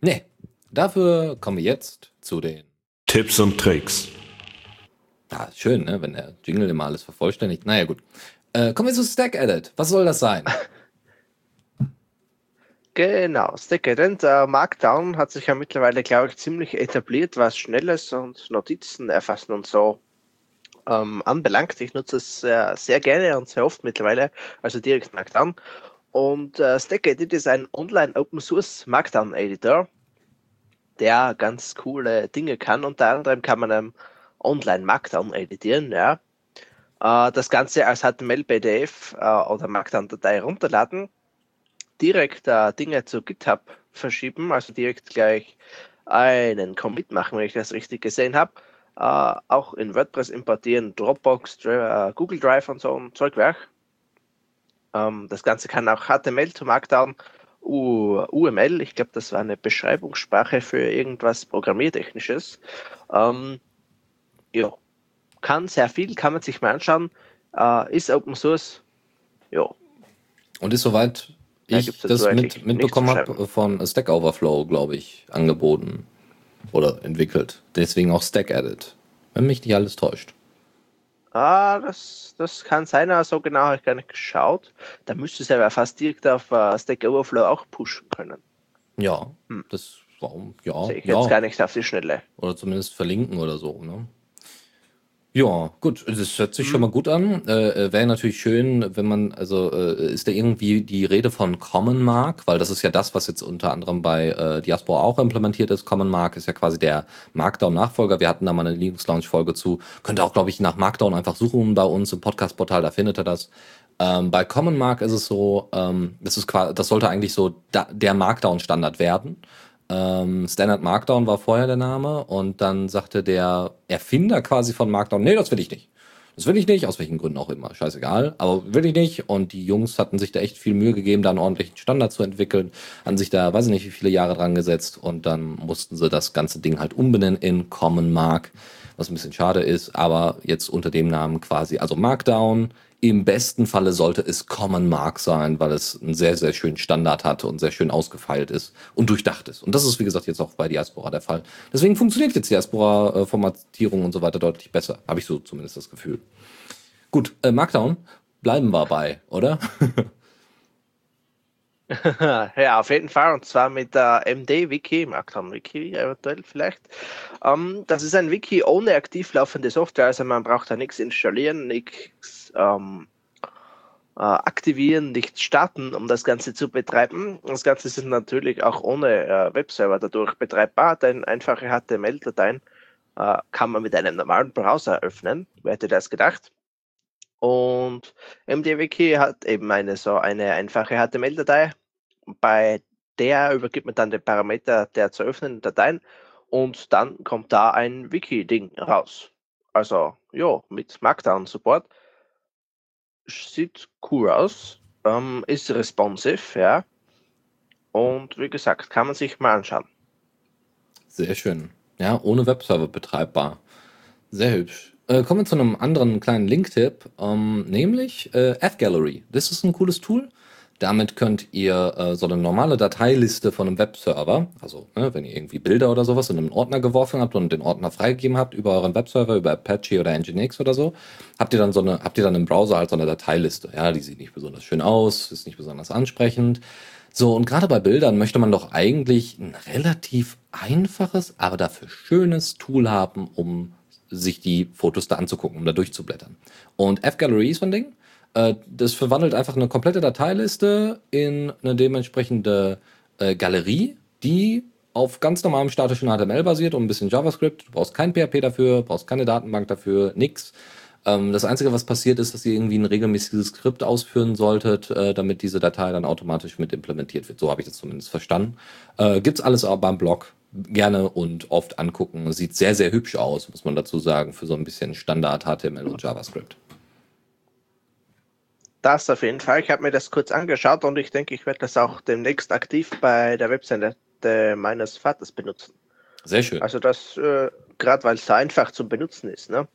Nee, dafür kommen wir jetzt zu den Tipps und Tricks. Ah, schön, ne? wenn der Jingle immer alles vervollständigt. Naja, gut. Äh, kommen wir zu Stack Edit. Was soll das sein? [LAUGHS] Genau, Stack Edit. Äh, Markdown hat sich ja mittlerweile, glaube ich, ziemlich etabliert, was Schnelles und Notizen erfassen und so ähm, anbelangt. Ich nutze es äh, sehr gerne und sehr oft mittlerweile, also direkt Markdown. Und äh, Stack Edit ist ein Online Open Source Markdown Editor, der ganz coole Dinge kann. Unter anderem kann man ähm, online Markdown editieren, ja. Äh, das Ganze als HTML, PDF äh, oder Markdown-Datei runterladen, direkt äh, Dinge zu GitHub verschieben, also direkt gleich einen Commit machen, wenn ich das richtig gesehen habe. Uh, auch in WordPress importieren, Dropbox, uh, Google Drive und so ein Zeugwerk. Ähm, das Ganze kann auch HTML zu Markdown U UML, ich glaube, das war eine Beschreibungssprache für irgendwas Programmiertechnisches. Ähm, ja, kann sehr viel, kann man sich mal anschauen. Äh, ist Open Source. Ja. Und ist soweit ich da das mit, mitbekommen habe von Stack Overflow, glaube ich, angeboten oder entwickelt. Deswegen auch Stack Edit, wenn mich nicht alles täuscht. Ah, das, das kann sein, aber so genau habe ich gar nicht geschaut. Da müsste es ja fast direkt auf uh, Stack Overflow auch pushen können. Ja, hm. das warum? Ja. Sehe ich ja. jetzt gar nicht auf die Schnelle. Oder zumindest verlinken oder so, ne? Ja, gut, das hört sich schon mal gut an. Äh, äh, Wäre natürlich schön, wenn man, also äh, ist da irgendwie die Rede von Common Mark, weil das ist ja das, was jetzt unter anderem bei äh, Diaspora auch implementiert ist. Common Mark ist ja quasi der Markdown-Nachfolger. Wir hatten da mal eine Linux Launch-Folge zu. Könnt ihr auch, glaube ich, nach Markdown einfach suchen bei uns im Podcast-Portal, da findet ihr das. Ähm, bei Common Mark ist es so, ähm, das ist quasi, das sollte eigentlich so da, der Markdown-Standard werden. Ähm, Standard Markdown war vorher der Name und dann sagte der Erfinder quasi von Markdown, nee, das will ich nicht. Das will ich nicht, aus welchen Gründen auch immer, scheißegal, aber will ich nicht. Und die Jungs hatten sich da echt viel Mühe gegeben, da einen ordentlichen Standard zu entwickeln, haben sich da, weiß ich nicht, wie viele Jahre dran gesetzt und dann mussten sie das ganze Ding halt umbenennen in Common Mark, was ein bisschen schade ist, aber jetzt unter dem Namen quasi, also Markdown, im besten Falle sollte es Common Mark sein, weil es einen sehr, sehr schönen Standard hat und sehr schön ausgefeilt ist und durchdacht ist. Und das ist, wie gesagt, jetzt auch bei Diaspora der Fall. Deswegen funktioniert jetzt Diaspora-Formatierung und so weiter deutlich besser. Habe ich so zumindest das Gefühl. Gut, äh, Markdown bleiben wir bei, oder? [LAUGHS] ja, auf jeden Fall. Und zwar mit der MD-Wiki, Markdown-Wiki eventuell vielleicht. Ähm, das ist ein Wiki ohne aktiv laufende Software, also man braucht da nichts installieren, nichts ähm, äh, aktivieren, nichts starten, um das Ganze zu betreiben. Das Ganze ist natürlich auch ohne äh, Webserver dadurch betreibbar, denn einfache HTML-Dateien äh, kann man mit einem normalen Browser öffnen. Wer hätte das gedacht? Und MDWiki hat eben eine so eine einfache HTML-Datei, bei der übergibt man dann den Parameter der zu öffnenden Dateien und dann kommt da ein Wiki-Ding raus. Also, ja, mit Markdown-Support. Sieht cool aus, ähm, ist responsive, ja. Und wie gesagt, kann man sich mal anschauen. Sehr schön. Ja, ohne Webserver betreibbar. Sehr hübsch. Äh, kommen wir zu einem anderen kleinen Link-Tipp, ähm, nämlich äh, F-Gallery. Das ist ein cooles Tool. Damit könnt ihr äh, so eine normale Dateiliste von einem Webserver, also ne, wenn ihr irgendwie Bilder oder sowas in einen Ordner geworfen habt und den Ordner freigegeben habt über euren Webserver, über Apache oder Nginx oder so, habt ihr dann so eine, habt ihr dann im Browser halt so eine Dateiliste. Ja, die sieht nicht besonders schön aus, ist nicht besonders ansprechend. So, und gerade bei Bildern möchte man doch eigentlich ein relativ einfaches, aber dafür schönes Tool haben, um sich die Fotos da anzugucken, um da durchzublättern. Und F-Gallery ist so ein Ding. Äh, das verwandelt einfach eine komplette Dateiliste in eine dementsprechende äh, Galerie, die auf ganz normalem statischen HTML basiert und ein bisschen JavaScript. Du brauchst kein PHP dafür, brauchst keine Datenbank dafür, nix. Ähm, das Einzige, was passiert ist, dass ihr irgendwie ein regelmäßiges Skript ausführen solltet, äh, damit diese Datei dann automatisch mit implementiert wird. So habe ich das zumindest verstanden. Äh, gibt's alles auch beim Blog. Gerne und oft angucken. Sieht sehr, sehr hübsch aus, muss man dazu sagen, für so ein bisschen Standard HTML und JavaScript. Das auf jeden Fall. Ich habe mir das kurz angeschaut und ich denke, ich werde das auch demnächst aktiv bei der Webseite meines Vaters benutzen. Sehr schön. Also das, äh, gerade weil es so einfach zu benutzen ist, ne?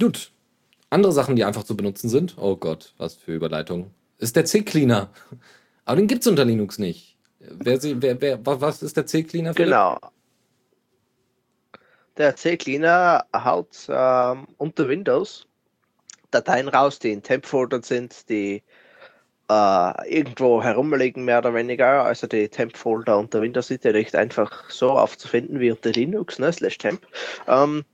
Gut. Andere Sachen, die einfach zu benutzen sind, oh Gott, was für Überleitung, ist der C-Cleaner. Aber den gibt es unter Linux nicht. Wer, wer, wer, was ist der C-Cleaner? Genau. Der C-Cleaner haut ähm, unter Windows Dateien raus, die in Temp-Folder sind, die äh, irgendwo herumliegen, mehr oder weniger. Also die Temp-Folder unter Windows sind ja nicht einfach so aufzufinden wie unter Linux, ne, slash Temp. Ähm,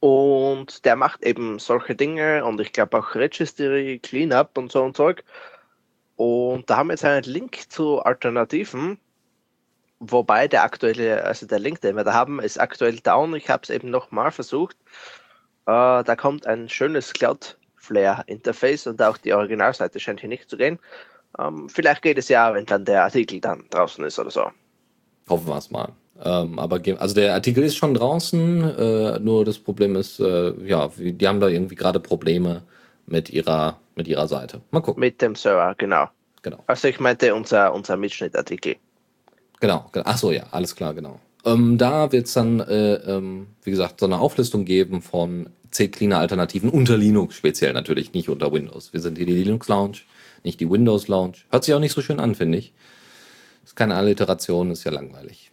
und der macht eben solche Dinge und ich glaube auch Registry, Cleanup und so und Zeug. Und da haben wir jetzt einen Link zu Alternativen, wobei der aktuelle, also der Link, den wir da haben, ist aktuell down. Ich habe es eben nochmal versucht. Äh, da kommt ein schönes Cloudflare-Interface und auch die Originalseite scheint hier nicht zu gehen. Ähm, vielleicht geht es ja, wenn dann der Artikel dann draußen ist oder so. Hoffen wir es mal. Ähm, aber also der Artikel ist schon draußen, äh, nur das Problem ist, äh, ja, die haben da irgendwie gerade Probleme mit ihrer, mit ihrer Seite. Mal gucken. Mit dem Server, genau. Genau. Also ich meinte unser, unser Mitschnittartikel. Genau, genau. ach so, ja, alles klar, genau. Ähm, da wird es dann, äh, ähm, wie gesagt, so eine Auflistung geben von C-Cleaner-Alternativen unter Linux, speziell natürlich, nicht unter Windows. Wir sind hier die Linux Lounge, nicht die Windows Lounge. Hört sich auch nicht so schön an, finde ich. Ist keine Alliteration, ist ja langweilig.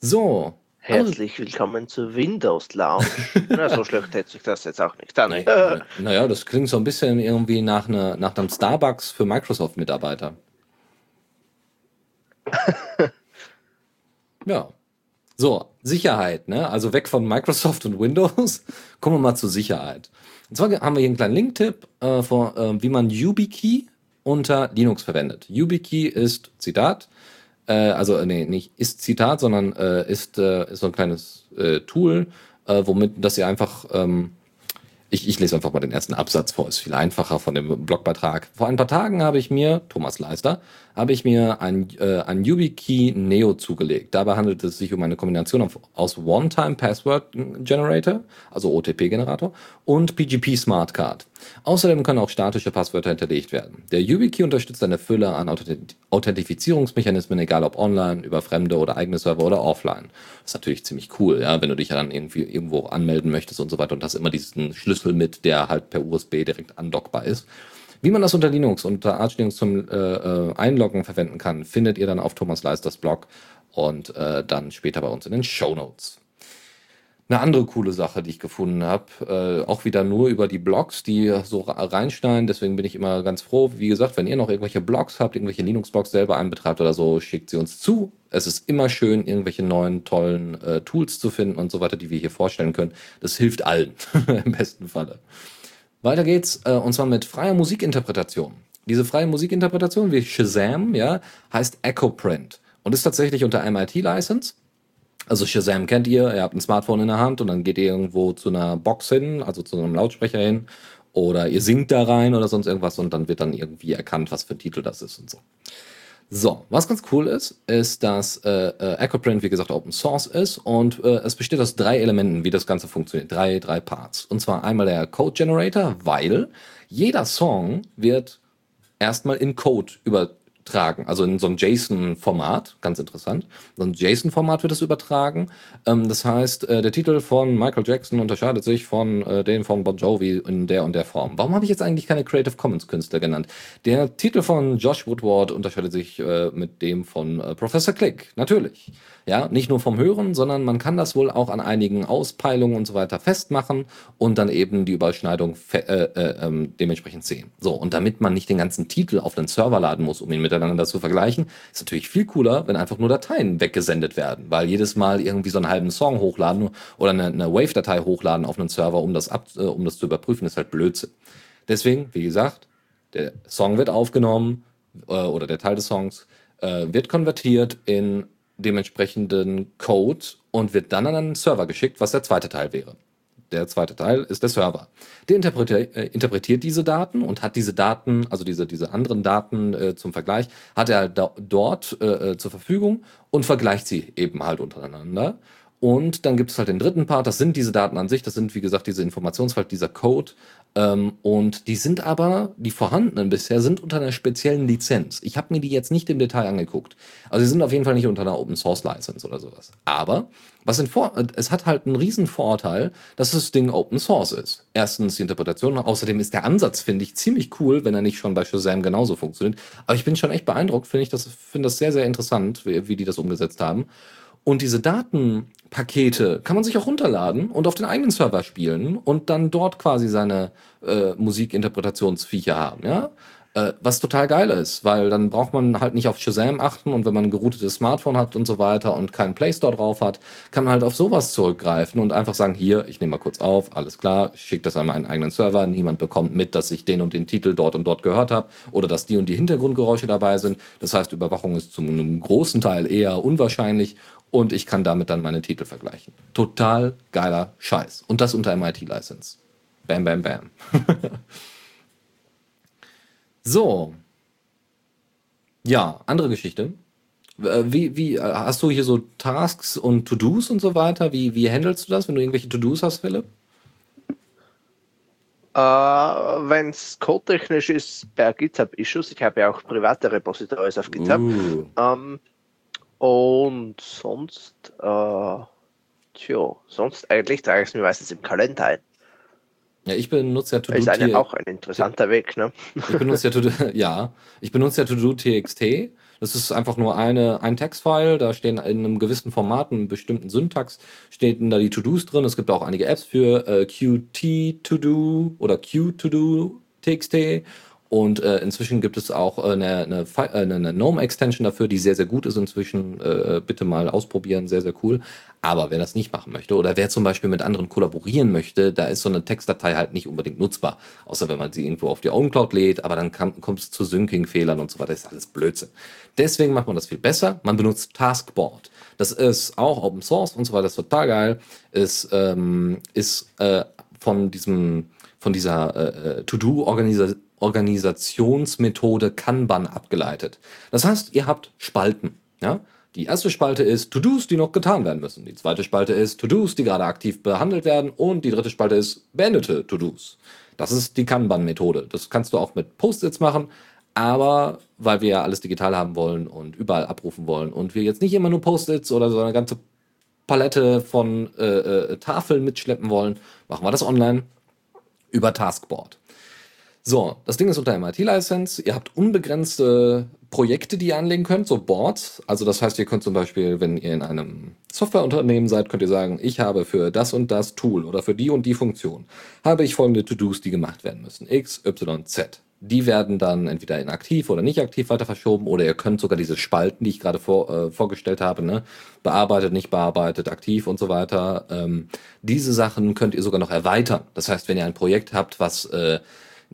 So. Herzlich willkommen zur Windows Lounge. [LAUGHS] Na, so schlecht hätte sich das jetzt auch nicht an. Nee, [LAUGHS] naja, das klingt so ein bisschen irgendwie nach, eine, nach einem Starbucks für Microsoft-Mitarbeiter. [LAUGHS] ja. So, Sicherheit, ne? Also weg von Microsoft und Windows. [LAUGHS] Kommen wir mal zur Sicherheit. Und zwar haben wir hier einen kleinen Link-Tipp, äh, äh, wie man YubiKey unter Linux verwendet. YubiKey ist, Zitat, äh, also nee, nicht ist Zitat, sondern äh, ist, äh, ist so ein kleines äh, Tool, äh, womit, dass ihr einfach, ähm, ich, ich lese einfach mal den ersten Absatz vor, ist viel einfacher von dem Blogbeitrag. Vor ein paar Tagen habe ich mir, Thomas Leister, habe ich mir ein, äh, ein YubiKey Neo zugelegt. Dabei handelt es sich um eine Kombination aus One-Time Password Generator, also OTP-Generator, und PGP Smart Card. Außerdem können auch statische Passwörter hinterlegt werden. Der YubiKey unterstützt eine Fülle an Authentifizierungsmechanismen, egal ob online, über fremde oder eigene Server oder offline. Das ist natürlich ziemlich cool, ja, wenn du dich dann irgendwie irgendwo anmelden möchtest und so weiter und hast immer diesen Schlüssel mit, der halt per USB direkt andockbar ist. Wie man das unter Linux, unter Arch Linux zum äh, äh, Einloggen verwenden kann, findet ihr dann auf Thomas Leisters Blog und äh, dann später bei uns in den Show Notes. Eine andere coole Sache, die ich gefunden habe, äh, auch wieder nur über die Blogs, die so reinschneiden. Deswegen bin ich immer ganz froh. Wie gesagt, wenn ihr noch irgendwelche Blogs habt, irgendwelche Linux-Blogs selber einbetreibt oder so, schickt sie uns zu. Es ist immer schön, irgendwelche neuen, tollen äh, Tools zu finden und so weiter, die wir hier vorstellen können. Das hilft allen, [LAUGHS] im besten Falle. Weiter geht's, äh, und zwar mit freier Musikinterpretation. Diese freie Musikinterpretation, wie Shazam, ja, heißt EchoPrint und ist tatsächlich unter MIT-License. Also Shazam kennt ihr, ihr habt ein Smartphone in der Hand und dann geht ihr irgendwo zu einer Box hin, also zu einem Lautsprecher hin oder ihr singt da rein oder sonst irgendwas und dann wird dann irgendwie erkannt, was für ein Titel das ist und so. So, was ganz cool ist, ist, dass äh, äh, EchoPrint, wie gesagt, Open Source ist und äh, es besteht aus drei Elementen, wie das Ganze funktioniert. Drei, drei Parts. Und zwar einmal der Code Generator, weil jeder Song wird erstmal in Code über, tragen, also in so einem JSON-Format, ganz interessant. So ein JSON-Format wird es übertragen. Ähm, das heißt, äh, der Titel von Michael Jackson unterscheidet sich von äh, dem von Bon Jovi in der und der Form. Warum habe ich jetzt eigentlich keine Creative Commons Künstler genannt? Der Titel von Josh Woodward unterscheidet sich äh, mit dem von äh, Professor Click, natürlich. Ja, nicht nur vom Hören, sondern man kann das wohl auch an einigen Auspeilungen und so weiter festmachen und dann eben die Überschneidung äh, äh, ähm, dementsprechend sehen. So, und damit man nicht den ganzen Titel auf den Server laden muss, um ihn miteinander zu vergleichen, ist natürlich viel cooler, wenn einfach nur Dateien weggesendet werden, weil jedes Mal irgendwie so einen halben Song hochladen oder eine, eine Wave-Datei hochladen auf einen Server, um das, ab, äh, um das zu überprüfen, ist halt Blödsinn. Deswegen, wie gesagt, der Song wird aufgenommen äh, oder der Teil des Songs äh, wird konvertiert in dementsprechenden Code und wird dann an einen Server geschickt, was der zweite Teil wäre. Der zweite Teil ist der Server. Der interpretiert, äh, interpretiert diese Daten und hat diese Daten, also diese, diese anderen Daten äh, zum Vergleich, hat er da, dort äh, äh zur Verfügung und vergleicht sie eben halt untereinander. Und dann gibt es halt den dritten Part, das sind diese Daten an sich, das sind wie gesagt diese Informationsfeld, dieser Code. Ähm, und die sind aber, die vorhandenen bisher, sind unter einer speziellen Lizenz. Ich habe mir die jetzt nicht im Detail angeguckt. Also sie sind auf jeden Fall nicht unter einer Open Source License oder sowas. Aber was in Vor es hat halt einen riesen Vorteil, dass das Ding Open Source ist. Erstens die Interpretation, außerdem ist der Ansatz, finde ich, ziemlich cool, wenn er nicht schon bei Shazam genauso funktioniert. Aber ich bin schon echt beeindruckt, finde ich das, finde das sehr, sehr interessant, wie, wie die das umgesetzt haben. Und diese Datenpakete kann man sich auch runterladen und auf den eigenen Server spielen und dann dort quasi seine äh, Musikinterpretationsviecher haben, ja. Äh, was total geil ist, weil dann braucht man halt nicht auf Shazam achten und wenn man ein geroutetes Smartphone hat und so weiter und keinen Play Store drauf hat, kann man halt auf sowas zurückgreifen und einfach sagen, hier, ich nehme mal kurz auf, alles klar, schickt das an meinen eigenen Server, niemand bekommt mit, dass ich den und den Titel dort und dort gehört habe oder dass die und die Hintergrundgeräusche dabei sind. Das heißt, Überwachung ist zum einem großen Teil eher unwahrscheinlich und ich kann damit dann meine Titel vergleichen. Total geiler Scheiß. Und das unter MIT-License. Bam, bam, bam. [LAUGHS] so. Ja, andere Geschichte. Äh, wie, wie, äh, hast du hier so Tasks und To-Dos und so weiter? Wie, wie handelst du das, wenn du irgendwelche To-Dos hast, Philipp? Äh, Wenn es codetechnisch ist, per GitHub-Issues. Ich habe ja auch private Repositories auf GitHub. Uh. Ähm, und sonst, äh, tja, sonst eigentlich trage ich es mir meistens im Kalender ein. Ja, ich benutze ja To-Do. Ist eine, auch ein interessanter Weg, ne? Ich benutze ja To-Do, [LAUGHS] ja, ich benutze ja To-Do TXT. Das ist einfach nur eine, ein Textfile, da stehen in einem gewissen Format, einem bestimmten Syntax, stehen da die To-Dos drin. Es gibt auch einige Apps für äh, Qt To-Do oder Q To-Do TXT und äh, inzwischen gibt es auch äh, eine, eine, äh, eine, GNOME-Extension dafür, die sehr, sehr gut ist inzwischen. Äh, bitte mal ausprobieren, sehr, sehr cool. Aber wer das nicht machen möchte oder wer zum Beispiel mit anderen kollaborieren möchte, da ist so eine Textdatei halt nicht unbedingt nutzbar. Außer wenn man sie irgendwo auf die OwnCloud lädt, aber dann kommt es zu Syncing-Fehlern und so weiter. Das ist alles Blödsinn. Deswegen macht man das viel besser. Man benutzt Taskboard. Das ist auch Open Source und so weiter. Das ist total geil. Ist, ähm, ist äh, von diesem von dieser äh, äh To-Do-Organisation Organisationsmethode Kanban abgeleitet. Das heißt, ihr habt Spalten. Ja? Die erste Spalte ist To-Dos, die noch getan werden müssen. Die zweite Spalte ist To-Dos, die gerade aktiv behandelt werden. Und die dritte Spalte ist beendete To-Dos. Das ist die Kanban-Methode. Das kannst du auch mit Post-its machen. Aber weil wir ja alles digital haben wollen und überall abrufen wollen und wir jetzt nicht immer nur Post-its oder so eine ganze Palette von äh, äh, Tafeln mitschleppen wollen, machen wir das online über Taskboard. So, das Ding ist unter MIT-License. Ihr habt unbegrenzte Projekte, die ihr anlegen könnt, so Boards. Also das heißt, ihr könnt zum Beispiel, wenn ihr in einem Softwareunternehmen seid, könnt ihr sagen, ich habe für das und das Tool oder für die und die Funktion, habe ich folgende To-Dos, die gemacht werden müssen. X, Y, Z. Die werden dann entweder in aktiv oder nicht aktiv weiter verschoben oder ihr könnt sogar diese Spalten, die ich gerade vor, äh, vorgestellt habe, ne, bearbeitet, nicht bearbeitet, aktiv und so weiter. Ähm, diese Sachen könnt ihr sogar noch erweitern. Das heißt, wenn ihr ein Projekt habt, was äh,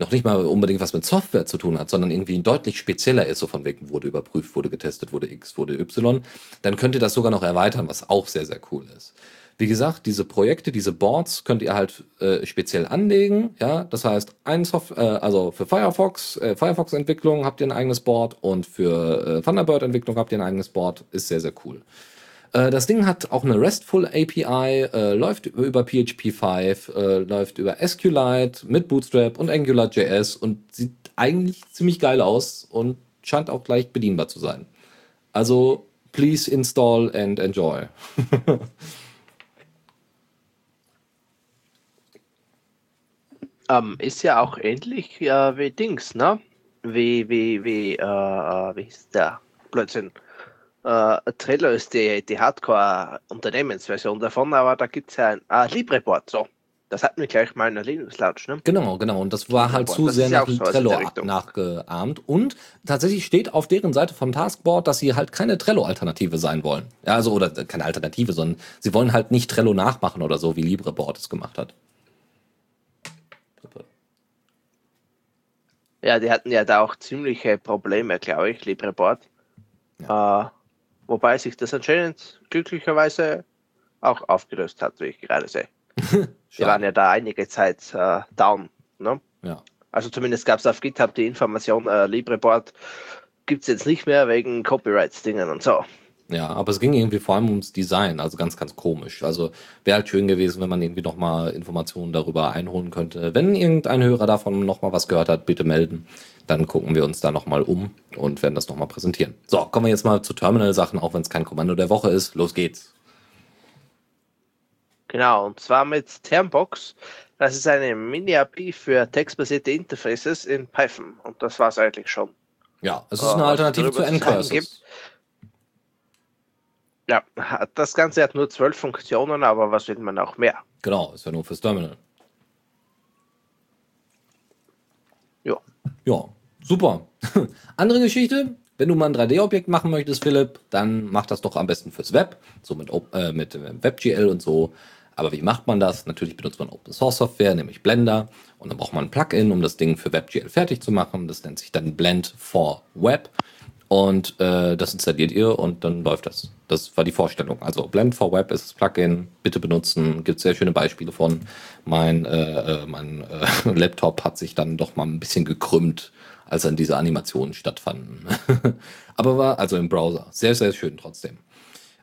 noch nicht mal unbedingt was mit Software zu tun hat, sondern irgendwie deutlich spezieller ist, so von wegen wurde überprüft, wurde getestet, wurde X, wurde Y, dann könnt ihr das sogar noch erweitern, was auch sehr, sehr cool ist. Wie gesagt, diese Projekte, diese Boards könnt ihr halt äh, speziell anlegen. Ja, das heißt, ein Soft äh, also für Firefox, äh, Firefox-Entwicklung habt ihr ein eigenes Board und für äh, Thunderbird-Entwicklung habt ihr ein eigenes Board. Ist sehr, sehr cool. Äh, das Ding hat auch eine RESTful API, äh, läuft über PHP 5, äh, läuft über SQLite mit Bootstrap und AngularJS und sieht eigentlich ziemlich geil aus und scheint auch gleich bedienbar zu sein. Also, please install and enjoy. [LAUGHS] ähm, ist ja auch ähnlich äh, wie Dings, ne? Wie, wie, wie, äh, wie ist der? Blödsinn. Uh, Trello ist die, die Hardcore-Unternehmensversion davon, aber da gibt es ja ein ah, LibreBoard, so. Das hatten wir gleich mal in der Linux Lounge, ne? Genau, genau. Und das war halt zu sehr nach so Trello nachgeahmt. Und tatsächlich steht auf deren Seite vom Taskboard, dass sie halt keine Trello-Alternative sein wollen. Ja, also, oder keine Alternative, sondern sie wollen halt nicht Trello nachmachen oder so, wie LibreBoard es gemacht hat. Ja, die hatten ja da auch ziemliche Probleme, glaube ich, LibreBoard. Ja. Uh, wobei sich das anscheinend glücklicherweise auch aufgelöst hat, wie ich gerade sehe. [LAUGHS] Wir waren ja da einige Zeit äh, down. Ne? Ja. Also zumindest gab es auf GitHub die Information, äh, LibreBoard gibt es jetzt nicht mehr wegen Copyrights-Dingen und so. Ja, aber es ging irgendwie vor allem ums Design, also ganz, ganz komisch. Also wäre halt schön gewesen, wenn man irgendwie nochmal Informationen darüber einholen könnte. Wenn irgendein Hörer davon nochmal was gehört hat, bitte melden. Dann gucken wir uns da nochmal um und werden das nochmal präsentieren. So, kommen wir jetzt mal zu Terminal-Sachen, auch wenn es kein Kommando der Woche ist. Los geht's. Genau, und zwar mit Termbox. Das ist eine Mini-API für textbasierte Interfaces in Python. Und das war es eigentlich schon. Ja, es ist eine Alternative zu Ncurses. Ja, das Ganze hat nur zwölf Funktionen, aber was will man auch mehr? Genau, ist ja nur fürs Terminal. Ja. Ja, super. [LAUGHS] Andere Geschichte, wenn du mal ein 3D-Objekt machen möchtest, Philipp, dann mach das doch am besten fürs Web, so mit, äh, mit WebGL und so. Aber wie macht man das? Natürlich benutzt man Open Source Software, nämlich Blender. Und dann braucht man ein Plugin, um das Ding für WebGL fertig zu machen. Das nennt sich dann Blend for Web. Und äh, das installiert ihr und dann läuft das. Das war die Vorstellung. Also Blend for Web ist das Plugin, bitte benutzen. Gibt sehr schöne Beispiele von. Mein, äh, äh mein äh, [LAUGHS] Laptop hat sich dann doch mal ein bisschen gekrümmt, als dann diese Animationen stattfanden. [LAUGHS] Aber war also im Browser. Sehr, sehr schön trotzdem.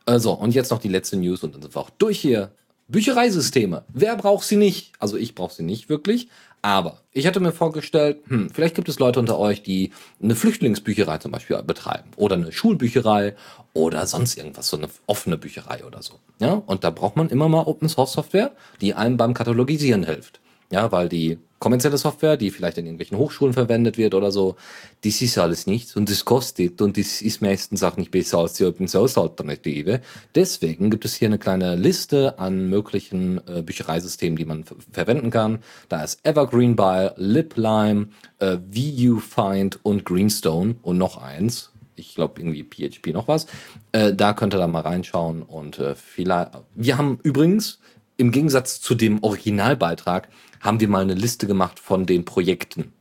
Also, und jetzt noch die letzte News und dann sind wir auch durch hier. Büchereisysteme. Wer braucht sie nicht? Also ich brauche sie nicht wirklich. Aber ich hatte mir vorgestellt, hm, vielleicht gibt es Leute unter euch, die eine Flüchtlingsbücherei zum Beispiel betreiben oder eine Schulbücherei oder sonst irgendwas, so eine offene Bücherei oder so. Ja, und da braucht man immer mal Open Source Software, die einem beim Katalogisieren hilft. Ja, weil die kommerzielle Software, die vielleicht in irgendwelchen Hochschulen verwendet wird oder so, das ist alles nichts und das kostet und das ist meistens auch nicht besser als die Open Source Alternative. Deswegen gibt es hier eine kleine Liste an möglichen äh, Büchereisystemen, die man verwenden kann. Da ist Evergreen by LibLime, äh, VuFind und Greenstone und noch eins. Ich glaube irgendwie PHP noch was. Äh, da könnt ihr da mal reinschauen und äh, vielleicht. Wir haben übrigens im Gegensatz zu dem Originalbeitrag haben wir mal eine Liste gemacht von den Projekten.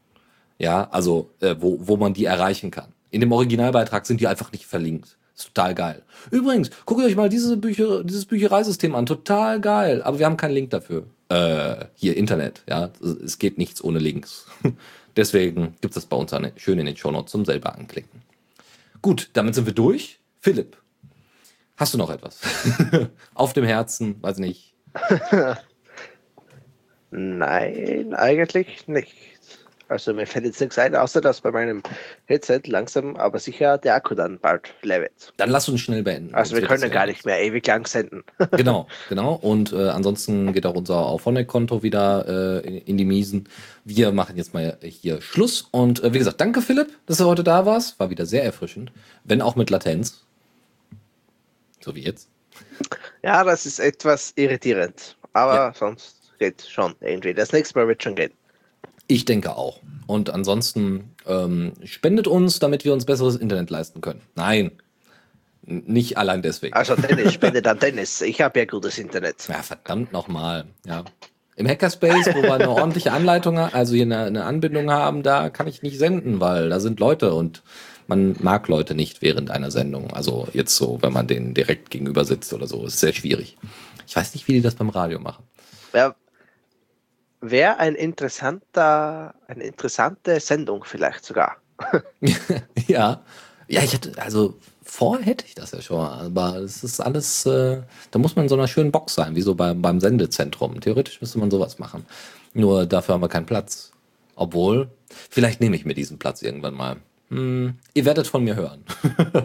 Ja, also äh, wo, wo man die erreichen kann. In dem Originalbeitrag sind die einfach nicht verlinkt. Ist total geil. Übrigens, guckt euch mal diese Bücher, dieses Büchereisystem an. Total geil. Aber wir haben keinen Link dafür. Äh, hier, Internet. Ja, es geht nichts ohne Links. [LAUGHS] Deswegen gibt es das bei uns an, schön in den Shownotes zum selber anklicken. Gut, damit sind wir durch. Philipp, hast du noch etwas? [LAUGHS] Auf dem Herzen, weiß nicht. [LAUGHS] Nein, eigentlich nicht. Also mir fällt jetzt nichts ein, außer dass bei meinem Headset langsam, aber sicher der Akku dann bald leert. Dann lass uns schnell beenden. Also wir können ja gar nicht mehr ewig lang senden. [LAUGHS] genau, genau. Und äh, ansonsten geht auch unser Auphonic-Konto wieder äh, in, in, die Miesen. Wir machen jetzt mal hier Schluss. Und äh, wie gesagt, danke Philipp, dass du heute da warst. War wieder sehr erfrischend. Wenn auch mit Latenz. So wie jetzt. Ja, das ist etwas irritierend. Aber ja. sonst geht schon irgendwie. Das nächste Mal wird schon gehen. Ich denke auch. Und ansonsten ähm, spendet uns, damit wir uns besseres Internet leisten können. Nein, nicht allein deswegen. Also Dennis, [LAUGHS] spendet an Dennis. Ich habe ja gutes Internet. Ja, verdammt nochmal. Ja. Im Hackerspace, wo wir eine ordentliche Anleitung, also hier eine, eine, Anbindung haben, da kann ich nicht senden, weil da sind Leute und man mag Leute nicht während einer Sendung. Also jetzt so, wenn man denen direkt gegenüber sitzt oder so, ist sehr schwierig. Ich weiß nicht, wie die das beim Radio machen. Ja, wäre ein interessanter, eine interessante Sendung vielleicht sogar. [LAUGHS] ja, ja, ich hätte, also vor hätte ich das ja schon, aber es ist alles, äh, da muss man in so einer schönen Box sein, wie so beim, beim Sendezentrum. Theoretisch müsste man sowas machen. Nur dafür haben wir keinen Platz. Obwohl, vielleicht nehme ich mir diesen Platz irgendwann mal. Hm, ihr werdet von mir hören.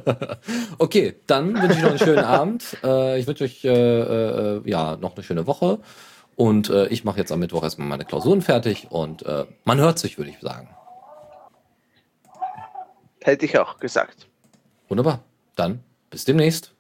[LAUGHS] okay, dann wünsche ich noch einen schönen Abend. Äh, ich wünsche euch äh, äh, ja noch eine schöne Woche. Und äh, ich mache jetzt am Mittwoch erstmal meine Klausuren fertig und äh, man hört sich, würde ich sagen. Hätte ich auch gesagt. Wunderbar. Dann bis demnächst.